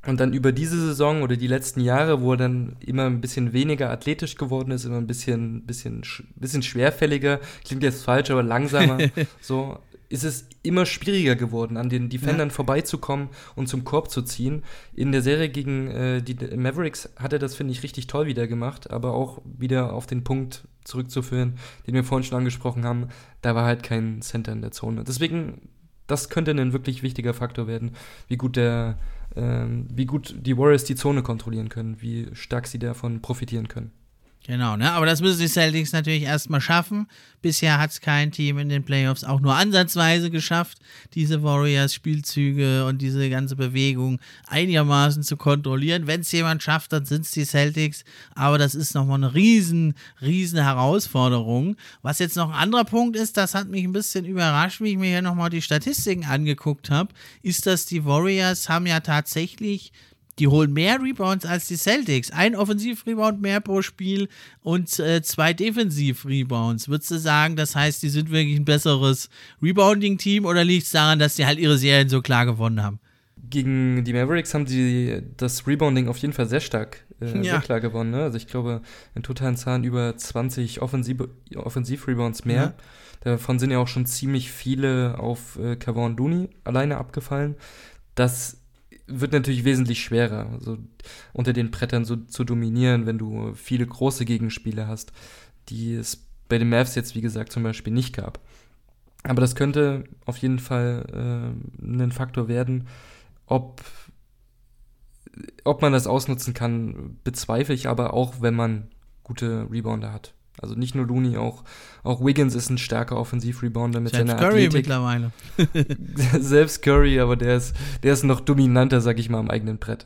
und dann über diese Saison oder die letzten Jahre, wo er dann immer ein bisschen weniger athletisch geworden ist, immer ein bisschen, bisschen, bisschen schwerfälliger, klingt jetzt falsch, aber langsamer, so, ist es immer schwieriger geworden, an den Defendern ja. vorbeizukommen und zum Korb zu ziehen. In der Serie gegen äh, die Mavericks hat er das, finde ich, richtig toll wieder gemacht, aber auch wieder auf den Punkt zurückzuführen, den wir vorhin schon angesprochen haben, da war halt kein Center in der Zone. Deswegen, das könnte ein wirklich wichtiger Faktor werden, wie gut der, ähm, wie gut die Warriors die Zone kontrollieren können, wie stark sie davon profitieren können. Genau, ne? Aber das müssen die Celtics natürlich erstmal schaffen. Bisher hat es kein Team in den Playoffs auch nur ansatzweise geschafft, diese Warriors-Spielzüge und diese ganze Bewegung einigermaßen zu kontrollieren. Wenn es jemand schafft, dann sind es die Celtics. Aber das ist nochmal eine riesen, riesen Herausforderung. Was jetzt noch ein anderer Punkt ist, das hat mich ein bisschen überrascht, wie ich mir hier nochmal die Statistiken angeguckt habe, ist, dass die Warriors haben ja tatsächlich die holen mehr Rebounds als die Celtics. Ein Offensiv-Rebound mehr pro Spiel und äh, zwei Defensiv-Rebounds. Würdest du sagen, das heißt, die sind wirklich ein besseres Rebounding-Team oder liegt es daran, dass sie halt ihre Serien so klar gewonnen haben? Gegen die Mavericks haben sie das Rebounding auf jeden Fall sehr stark, äh, ja. sehr klar gewonnen. Ne? Also ich glaube, in totalen Zahlen über 20 Offensiv-Rebounds mehr. Ja. Davon sind ja auch schon ziemlich viele auf äh, Kavon Looney alleine abgefallen. Das wird natürlich wesentlich schwerer, so unter den Brettern so zu dominieren, wenn du viele große Gegenspiele hast, die es bei den Mavs jetzt, wie gesagt, zum Beispiel nicht gab. Aber das könnte auf jeden Fall äh, ein Faktor werden. Ob, ob man das ausnutzen kann, bezweifle ich aber auch, wenn man gute Rebounder hat. Also nicht nur Looney, auch, auch Wiggins ist ein starker Offensiv-Rebounder mit Selbst seiner Curry Athletik. mittlerweile. Selbst Curry, aber der ist, der ist noch dominanter, sag ich mal, am eigenen Brett.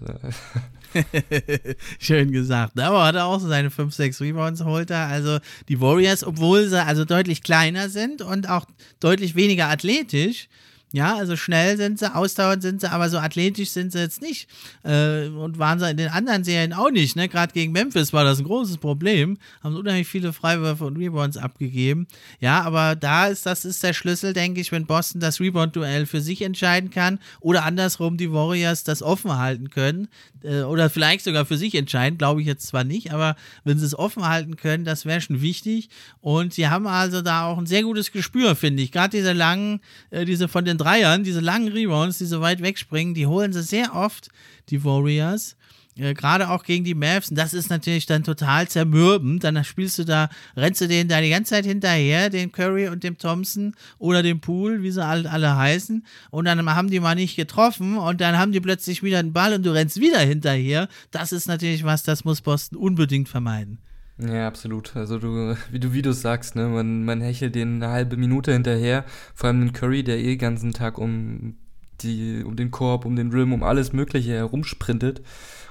Schön gesagt. Aber hat er auch so seine 5, 6 Rebounds holt er. Also die Warriors, obwohl sie also deutlich kleiner sind und auch deutlich weniger athletisch, ja, also schnell sind sie, ausdauernd sind sie, aber so athletisch sind sie jetzt nicht. Äh, und waren sie in den anderen Serien auch nicht. Ne? Gerade gegen Memphis war das ein großes Problem. Haben unheimlich viele Freiwürfe und Rebounds abgegeben. Ja, aber da ist das ist der Schlüssel, denke ich, wenn Boston das Rebound-Duell für sich entscheiden kann oder andersrum die Warriors das offen halten können. Äh, oder vielleicht sogar für sich entscheiden, glaube ich jetzt zwar nicht, aber wenn sie es offen halten können, das wäre schon wichtig. Und sie haben also da auch ein sehr gutes Gespür, finde ich. Gerade diese langen, äh, diese von den Dreiern, diese langen Rebounds, die so weit wegspringen, die holen sie sehr oft, die Warriors. äh, gerade auch gegen die Mavs. Und das ist natürlich dann total zermürbend. Dann spielst du da, rennst du denen da die ganze Zeit hinterher, den Curry und dem Thompson oder dem Pool, wie sie alle, alle heißen. Und dann haben die mal nicht getroffen und dann haben die plötzlich wieder einen Ball und du rennst wieder hinterher. Das ist natürlich was, das muss Boston unbedingt vermeiden. Ja, absolut. Also du, wie du, wie du sagst, ne, man, man hechelt den eine halbe Minute hinterher, vor allem den Curry, der eh den ganzen Tag um die, um den Korb, um den Rim, um alles Mögliche herumsprintet.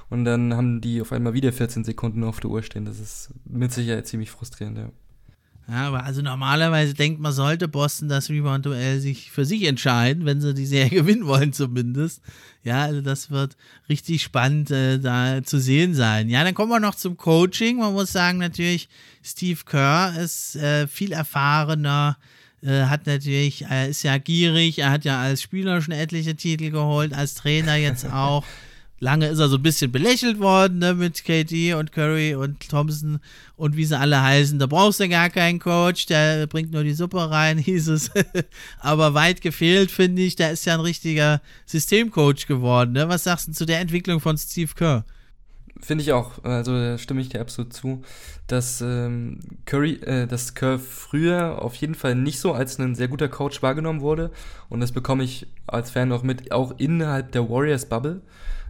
Und dann haben die auf einmal wieder 14 Sekunden auf der Uhr stehen. Das ist mit Sicherheit ziemlich frustrierend, ja. Ja, aber also normalerweise denkt man, sollte Boston das Rebound-Duell sich für sich entscheiden, wenn sie die Serie gewinnen wollen zumindest. Ja, also das wird richtig spannend äh, da zu sehen sein. Ja, dann kommen wir noch zum Coaching. Man muss sagen natürlich, Steve Kerr ist äh, viel erfahrener, äh, hat natürlich, er ist ja gierig, er hat ja als Spieler schon etliche Titel geholt, als Trainer jetzt auch. Lange ist er so ein bisschen belächelt worden ne, mit KD und Curry und Thompson und wie sie alle heißen. Da brauchst du gar keinen Coach, der bringt nur die Suppe rein, hieß es. Aber weit gefehlt, finde ich. Der ist ja ein richtiger Systemcoach geworden. Ne? Was sagst du zu der Entwicklung von Steve Kerr? Finde ich auch, also da stimme ich dir absolut zu, dass ähm, Curry, äh, dass Kerr früher auf jeden Fall nicht so als ein sehr guter Coach wahrgenommen wurde und das bekomme ich als Fan auch mit, auch innerhalb der Warriors Bubble.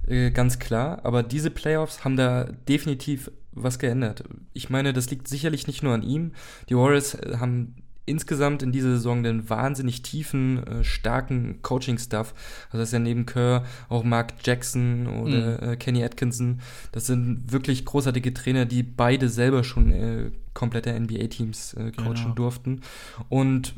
Äh, ganz klar. Aber diese Playoffs haben da definitiv was geändert. Ich meine, das liegt sicherlich nicht nur an ihm. Die Warriors äh, haben insgesamt in dieser Saison den wahnsinnig tiefen, äh, starken Coaching-Stuff. Also das ist ja neben Kerr auch Mark Jackson oder mhm. äh, Kenny Atkinson. Das sind wirklich großartige Trainer, die beide selber schon äh, komplette NBA-Teams coachen genau. durften. Und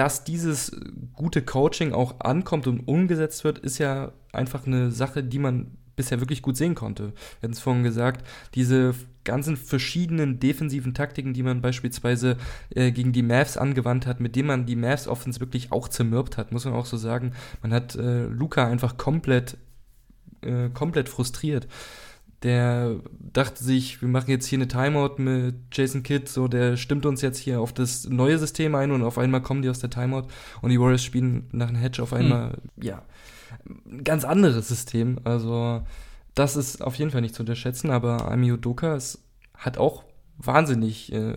dass dieses gute Coaching auch ankommt und umgesetzt wird, ist ja einfach eine Sache, die man bisher wirklich gut sehen konnte. Wir hatten es vorhin gesagt, diese ganzen verschiedenen defensiven Taktiken, die man beispielsweise äh, gegen die Mavs angewandt hat, mit denen man die Mavs Offense wirklich auch zermürbt hat, muss man auch so sagen. Man hat äh, Luca einfach komplett, äh, komplett frustriert. Der dachte sich, wir machen jetzt hier eine Timeout mit Jason Kidd, so der stimmt uns jetzt hier auf das neue System ein und auf einmal kommen die aus der Timeout und die Warriors spielen nach einem Hedge auf einmal, hm. ja, ein ganz anderes System. Also, das ist auf jeden Fall nicht zu unterschätzen, aber Ami Udoka ist, hat auch wahnsinnig äh,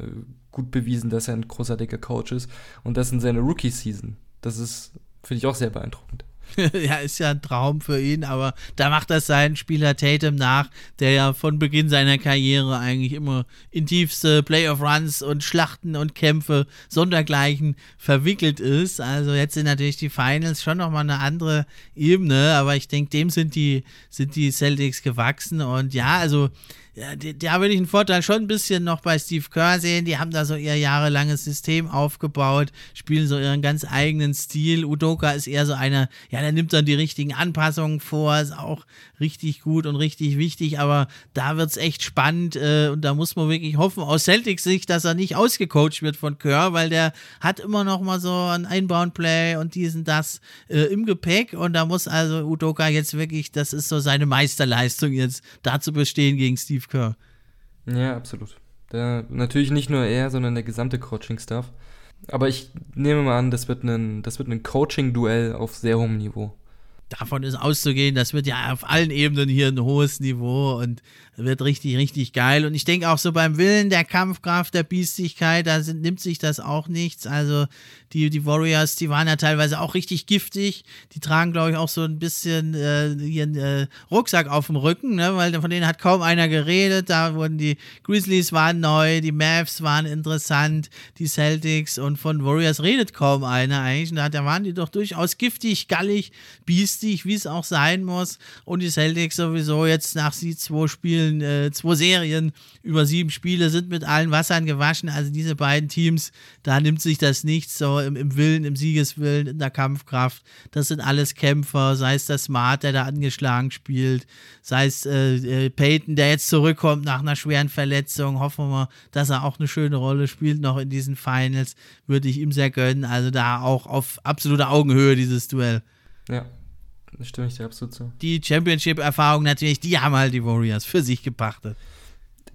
gut bewiesen, dass er ein großartiger Coach ist und das in seiner Rookie-Season. Das ist, finde ich, auch sehr beeindruckend. ja, ist ja ein Traum für ihn, aber da macht das seinen Spieler Tatum nach, der ja von Beginn seiner Karriere eigentlich immer in tiefste Playoff-Runs und Schlachten und Kämpfe sondergleichen verwickelt ist. Also jetzt sind natürlich die Finals schon nochmal eine andere Ebene, aber ich denke, dem sind die, sind die Celtics gewachsen und ja, also ja, da würde ich einen Vorteil schon ein bisschen noch bei Steve Kerr sehen. Die haben da so ihr jahrelanges System aufgebaut, spielen so ihren ganz eigenen Stil. Udoka ist eher so einer, ja, der nimmt dann die richtigen Anpassungen vor, ist auch richtig gut und richtig wichtig, aber da wird es echt spannend äh, und da muss man wirklich hoffen, aus Celtics Sicht, dass er nicht ausgecoacht wird von Kerr, weil der hat immer noch mal so ein Einbound-Play und diesen, das äh, im Gepäck und da muss also Udoka jetzt wirklich, das ist so seine Meisterleistung jetzt, dazu bestehen gegen Steve Steve. Ja, absolut. Der, natürlich nicht nur er, sondern der gesamte Coaching-Staff. Aber ich nehme mal an, das wird ein, das wird ein Coaching-Duell auf sehr hohem Niveau davon ist auszugehen, das wird ja auf allen Ebenen hier ein hohes Niveau und wird richtig, richtig geil. Und ich denke auch so beim Willen der Kampfkraft, der Biestigkeit, da sind, nimmt sich das auch nichts. Also die, die Warriors, die waren ja teilweise auch richtig giftig. Die tragen, glaube ich, auch so ein bisschen äh, ihren äh, Rucksack auf dem Rücken, ne? weil von denen hat kaum einer geredet. Da wurden die Grizzlies waren neu, die Mavs waren interessant, die Celtics und von Warriors redet kaum einer eigentlich. Und da, waren die doch durchaus giftig, gallig, biestig, wie es auch sein muss. Und die Celtics sowieso jetzt nach sie zwei Spielen, äh, zwei Serien über sieben Spiele sind mit allen Wassern gewaschen. Also diese beiden Teams, da nimmt sich das nichts so im, im Willen, im Siegeswillen, in der Kampfkraft. Das sind alles Kämpfer, sei es der Smart, der da angeschlagen spielt, sei es äh, äh, Peyton, der jetzt zurückkommt nach einer schweren Verletzung. Hoffen wir, dass er auch eine schöne Rolle spielt noch in diesen Finals. Würde ich ihm sehr gönnen. Also da auch auf absoluter Augenhöhe dieses Duell. Ja, da stimme ich dir absolut zu. Die Championship-Erfahrung natürlich, die haben halt die Warriors für sich gepachtet.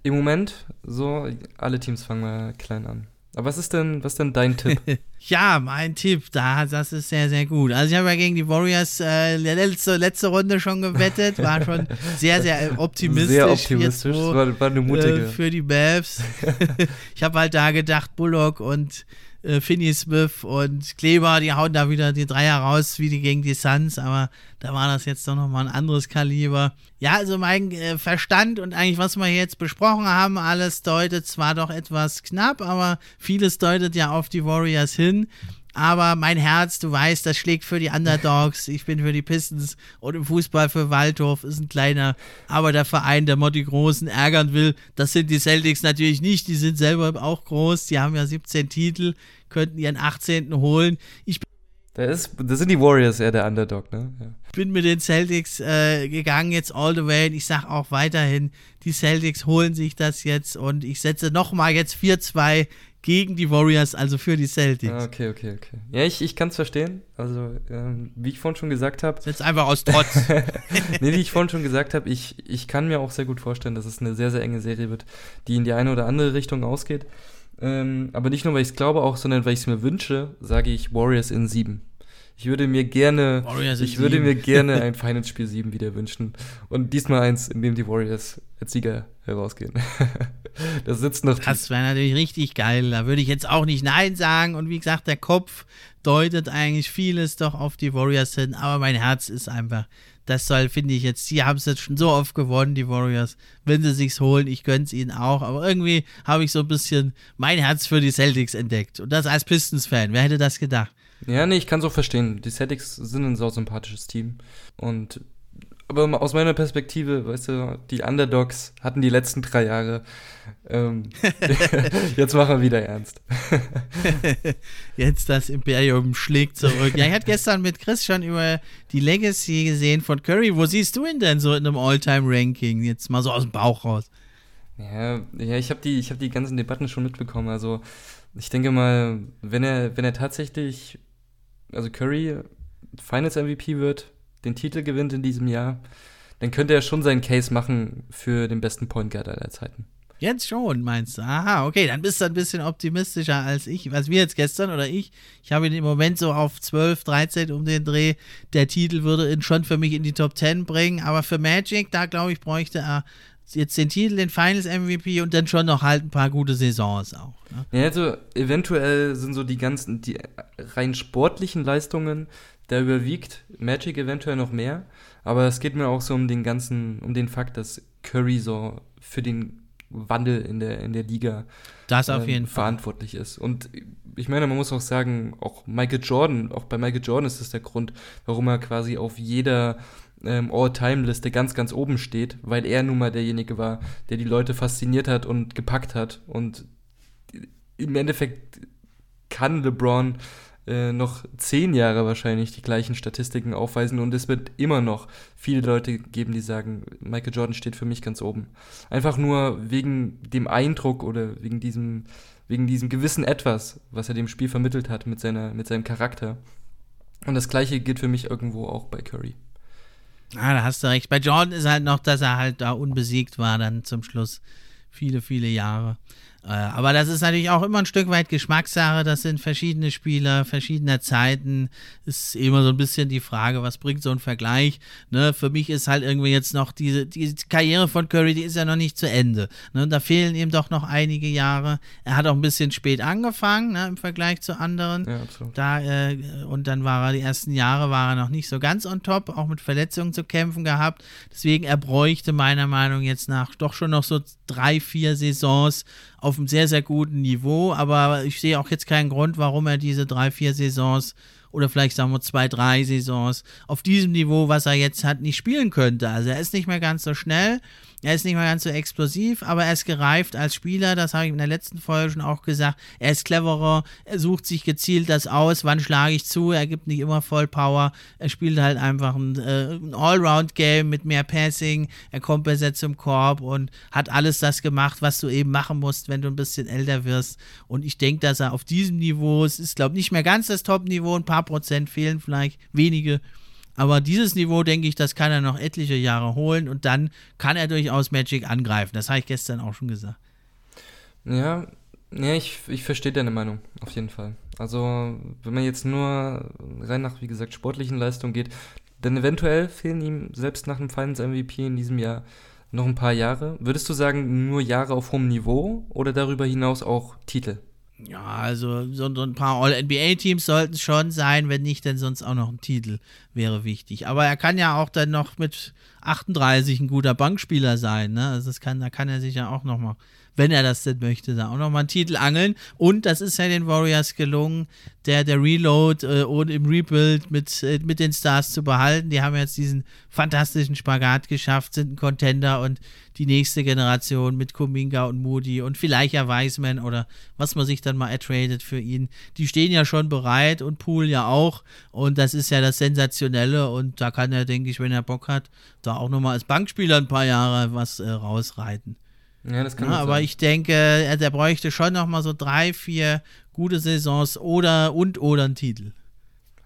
Im Moment, so, alle Teams fangen mal klein an. Aber was ist denn, was ist denn dein Tipp? ja, mein Tipp, da, das ist sehr, sehr gut. Also ich habe ja gegen die Warriors äh, letzte, letzte Runde schon gewettet, war schon sehr, sehr optimistisch. Sehr optimistisch, so, war, war eine mutige. Äh, für die Mavs. ich habe halt da gedacht, Bullock und äh, Finney Smith und Kleber, die hauen da wieder die Dreier raus, wie die gegen die Suns, aber da war das jetzt doch nochmal ein anderes Kaliber. Ja, also mein äh, Verstand und eigentlich, was wir jetzt besprochen haben, alles deutet zwar doch etwas knapp, aber vieles deutet ja auf die Warriors hin. Aber mein Herz, du weißt, das schlägt für die Underdogs. Ich bin für die Pistons und im Fußball für Waldhof. Ist ein kleiner, aber der Verein, der die Großen ärgern will. Das sind die Celtics natürlich nicht. Die sind selber auch groß. Die haben ja 17 Titel, könnten ihren 18. holen. Ich das, das sind die Warriors eher der Underdog, ne? Ja. bin mit den Celtics äh, gegangen jetzt all the way. Und ich sag auch weiterhin, die Celtics holen sich das jetzt und ich setze nochmal jetzt 4-2 gegen die Warriors, also für die Celtics. Ah, okay, okay, okay. Ja, ich, ich kann es verstehen. Also, ähm, wie ich vorhin schon gesagt habe. Jetzt einfach aus Trotz. nee, wie ich vorhin schon gesagt habe, ich, ich kann mir auch sehr gut vorstellen, dass es eine sehr, sehr enge Serie wird, die in die eine oder andere Richtung ausgeht. Ähm, aber nicht nur, weil ich es glaube, auch, sondern weil ich es mir wünsche, sage ich Warriors in sieben. Ich würde mir gerne, Warriors ich würde mir gerne ein Finals Spiel 7 wieder wünschen. Und diesmal eins, in dem die Warriors als Sieger herausgehen. das sitzt noch. Das wäre natürlich richtig geil. Da würde ich jetzt auch nicht Nein sagen. Und wie gesagt, der Kopf deutet eigentlich vieles doch auf die Warriors hin. Aber mein Herz ist einfach, das soll, finde ich jetzt, sie haben es jetzt schon so oft gewonnen, die Warriors. Wenn sie sich's holen, ich gönn's ihnen auch. Aber irgendwie habe ich so ein bisschen mein Herz für die Celtics entdeckt. Und das als Pistons-Fan. Wer hätte das gedacht? Ja, nee, ich kann es auch verstehen. Die Celtics sind ein sau sympathisches Team. Und aber aus meiner Perspektive, weißt du, die Underdogs hatten die letzten drei Jahre. Ähm, jetzt machen wir wieder ernst. jetzt das Imperium schlägt zurück. Ja, ich hatte gestern mit Chris schon über die Legacy gesehen von Curry. Wo siehst du ihn denn so in einem All-Time-Ranking? Jetzt mal so aus dem Bauch raus. Ja, ja ich habe die, hab die ganzen Debatten schon mitbekommen. Also ich denke mal, wenn er, wenn er tatsächlich also Curry Finals MVP wird, den Titel gewinnt in diesem Jahr, dann könnte er schon seinen Case machen für den besten Point Guard aller Zeiten. Jetzt schon, meinst du? Aha, okay, dann bist du ein bisschen optimistischer als ich, als wir jetzt gestern oder ich. Ich habe ihn im Moment so auf 12, 13 um den Dreh. Der Titel würde ihn schon für mich in die Top 10 bringen, aber für Magic, da glaube ich, bräuchte er jetzt den Titel, den Finals MVP und dann schon noch halt ein paar gute Saisons auch. Ne? Ja, also eventuell sind so die ganzen, die rein sportlichen Leistungen, da überwiegt Magic eventuell noch mehr, aber es geht mir auch so um den ganzen, um den Fakt, dass Curry so für den Wandel in der, in der Liga das auf jeden ähm, verantwortlich Fall. ist. Und ich meine, man muss auch sagen, auch Michael Jordan, auch bei Michael Jordan ist das der Grund, warum er quasi auf jeder ähm, All-Time-Liste ganz, ganz oben steht, weil er nun mal derjenige war, der die Leute fasziniert hat und gepackt hat. Und im Endeffekt kann LeBron äh, noch zehn Jahre wahrscheinlich die gleichen Statistiken aufweisen und es wird immer noch viele Leute geben, die sagen, Michael Jordan steht für mich ganz oben. Einfach nur wegen dem Eindruck oder wegen diesem, wegen diesem gewissen Etwas, was er dem Spiel vermittelt hat mit, seiner, mit seinem Charakter. Und das gleiche gilt für mich irgendwo auch bei Curry. Ah, da hast du recht. Bei Jordan ist halt noch, dass er halt da unbesiegt war dann zum Schluss. Viele, viele Jahre. Äh, aber das ist natürlich auch immer ein Stück weit Geschmackssache. Das sind verschiedene Spieler, verschiedener Zeiten. Ist immer so ein bisschen die Frage, was bringt so ein Vergleich? Ne, für mich ist halt irgendwie jetzt noch diese die Karriere von Curry, die ist ja noch nicht zu Ende. Ne, da fehlen ihm doch noch einige Jahre. Er hat auch ein bisschen spät angefangen ne, im Vergleich zu anderen. Ja. Da, äh, und dann war er die ersten Jahre war er noch nicht so ganz on top, auch mit Verletzungen zu kämpfen gehabt. Deswegen er bräuchte meiner Meinung jetzt nach doch schon noch so drei, vier Saisons auf einem sehr, sehr guten Niveau. Aber ich sehe auch jetzt keinen Grund, warum er diese drei, vier Saisons oder vielleicht sagen wir zwei, drei Saisons auf diesem Niveau, was er jetzt hat, nicht spielen könnte. Also er ist nicht mehr ganz so schnell. Er ist nicht mehr ganz so explosiv, aber er ist gereift als Spieler. Das habe ich in der letzten Folge schon auch gesagt. Er ist cleverer. Er sucht sich gezielt das aus. Wann schlage ich zu? Er gibt nicht immer voll Power. Er spielt halt einfach ein, äh, ein Allround-Game mit mehr Passing. Er kommt besser zum Korb und hat alles das gemacht, was du eben machen musst, wenn du ein bisschen älter wirst. Und ich denke, dass er auf diesem Niveau, es ist, glaube ich, nicht mehr ganz das Top-Niveau. Ein paar Prozent fehlen vielleicht, wenige. Aber dieses Niveau, denke ich, das kann er noch etliche Jahre holen und dann kann er durchaus Magic angreifen. Das habe ich gestern auch schon gesagt. Ja, Ja, ich, ich verstehe deine Meinung, auf jeden Fall. Also, wenn man jetzt nur rein nach, wie gesagt, sportlichen Leistungen geht, dann eventuell fehlen ihm selbst nach dem Finals MVP in diesem Jahr noch ein paar Jahre. Würdest du sagen, nur Jahre auf hohem Niveau oder darüber hinaus auch Titel? Ja, also so, ein paar All-NBA-Teams sollten es schon sein, wenn nicht, dann sonst auch noch ein Titel wäre wichtig. Aber er kann ja auch dann noch mit 38 ein guter Bankspieler sein, ne? Also das kann, da kann er sich ja auch noch mal wenn er das denn möchte, da auch nochmal einen Titel angeln. Und das ist ja den Warriors gelungen, der, der Reload äh, und im Rebuild mit, äh, mit den Stars zu behalten. Die haben jetzt diesen fantastischen Spagat geschafft, sind ein Contender und die nächste Generation mit Kuminga und Moody und vielleicht ja Wiseman oder was man sich dann mal ertradet für ihn. Die stehen ja schon bereit und Pool ja auch. Und das ist ja das Sensationelle. Und da kann er, denke ich, wenn er Bock hat, da auch nochmal als Bankspieler ein paar Jahre was äh, rausreiten. Ja, das kann ja, aber sein. ich denke, er bräuchte schon noch mal so drei, vier gute Saisons oder und oder einen Titel.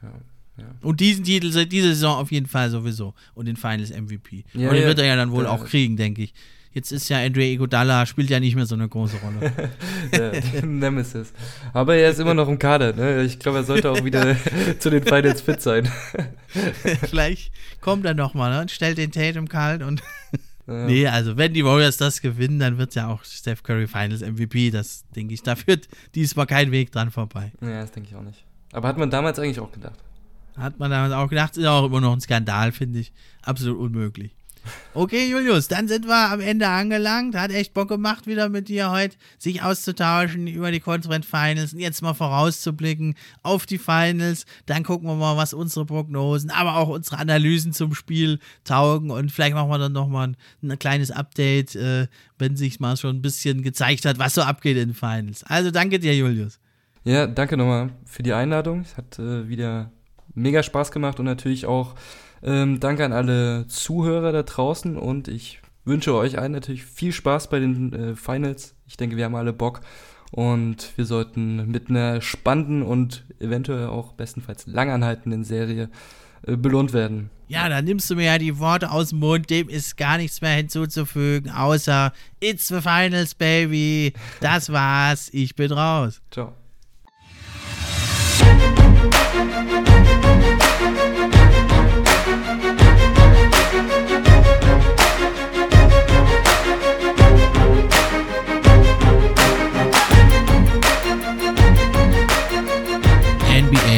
Ja, ja. Und diesen Titel, diese Saison auf jeden Fall sowieso. Und den Finals MVP. Ja, und den wird er ja dann wohl auch kriegen, denke ich. Jetzt ist ja Andre Iguodala, spielt ja nicht mehr so eine große Rolle. ja, Nemesis. Aber er ist immer noch im Kader. Ne? Ich glaube, er sollte auch wieder zu den Finals fit sein. Vielleicht kommt er noch mal ne? und stellt den Tatum kalt und ja. Nee, also wenn die Warriors das gewinnen, dann wird ja auch Steph Curry Finals MVP. Das denke ich, da führt diesmal kein Weg dran vorbei. Ja, das denke ich auch nicht. Aber hat man damals eigentlich auch gedacht? Hat man damals auch gedacht, ist auch immer noch ein Skandal, finde ich. Absolut unmöglich. Okay, Julius, dann sind wir am Ende angelangt. Hat echt Bock gemacht, wieder mit dir heute sich auszutauschen über die Conference Finals und jetzt mal vorauszublicken auf die Finals. Dann gucken wir mal, was unsere Prognosen, aber auch unsere Analysen zum Spiel taugen und vielleicht machen wir dann nochmal ein, ein kleines Update, äh, wenn sich mal schon ein bisschen gezeigt hat, was so abgeht in den Finals. Also danke dir, Julius. Ja, danke nochmal für die Einladung. Es hat äh, wieder mega Spaß gemacht und natürlich auch ähm, danke an alle Zuhörer da draußen und ich wünsche euch allen natürlich viel Spaß bei den äh, Finals. Ich denke, wir haben alle Bock und wir sollten mit einer spannenden und eventuell auch bestenfalls langanhaltenden Serie äh, belohnt werden. Ja, dann nimmst du mir ja die Worte aus dem Mund, dem ist gar nichts mehr hinzuzufügen, außer It's the Finals, Baby. Das war's, ich bin raus. Ciao.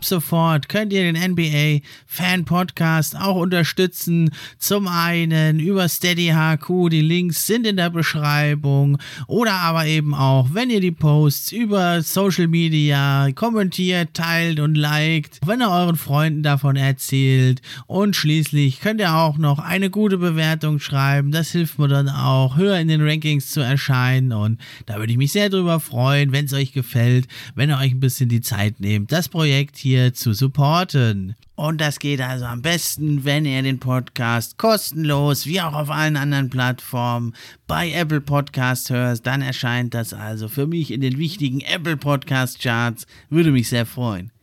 Ab sofort könnt ihr den NBA Fan Podcast auch unterstützen. Zum einen über Steady HQ, die Links sind in der Beschreibung oder aber eben auch, wenn ihr die Posts über Social Media kommentiert, teilt und liked, wenn ihr euren Freunden davon erzählt und schließlich könnt ihr auch noch eine gute Bewertung schreiben. Das hilft mir dann auch, höher in den Rankings zu erscheinen und da würde ich mich sehr drüber freuen, wenn es euch gefällt, wenn ihr euch ein bisschen die Zeit nehmt, das Projekt hier zu supporten. Und das geht also am besten, wenn ihr den Podcast kostenlos, wie auch auf allen anderen Plattformen, bei Apple Podcast hört. Dann erscheint das also für mich in den wichtigen Apple Podcast Charts. Würde mich sehr freuen.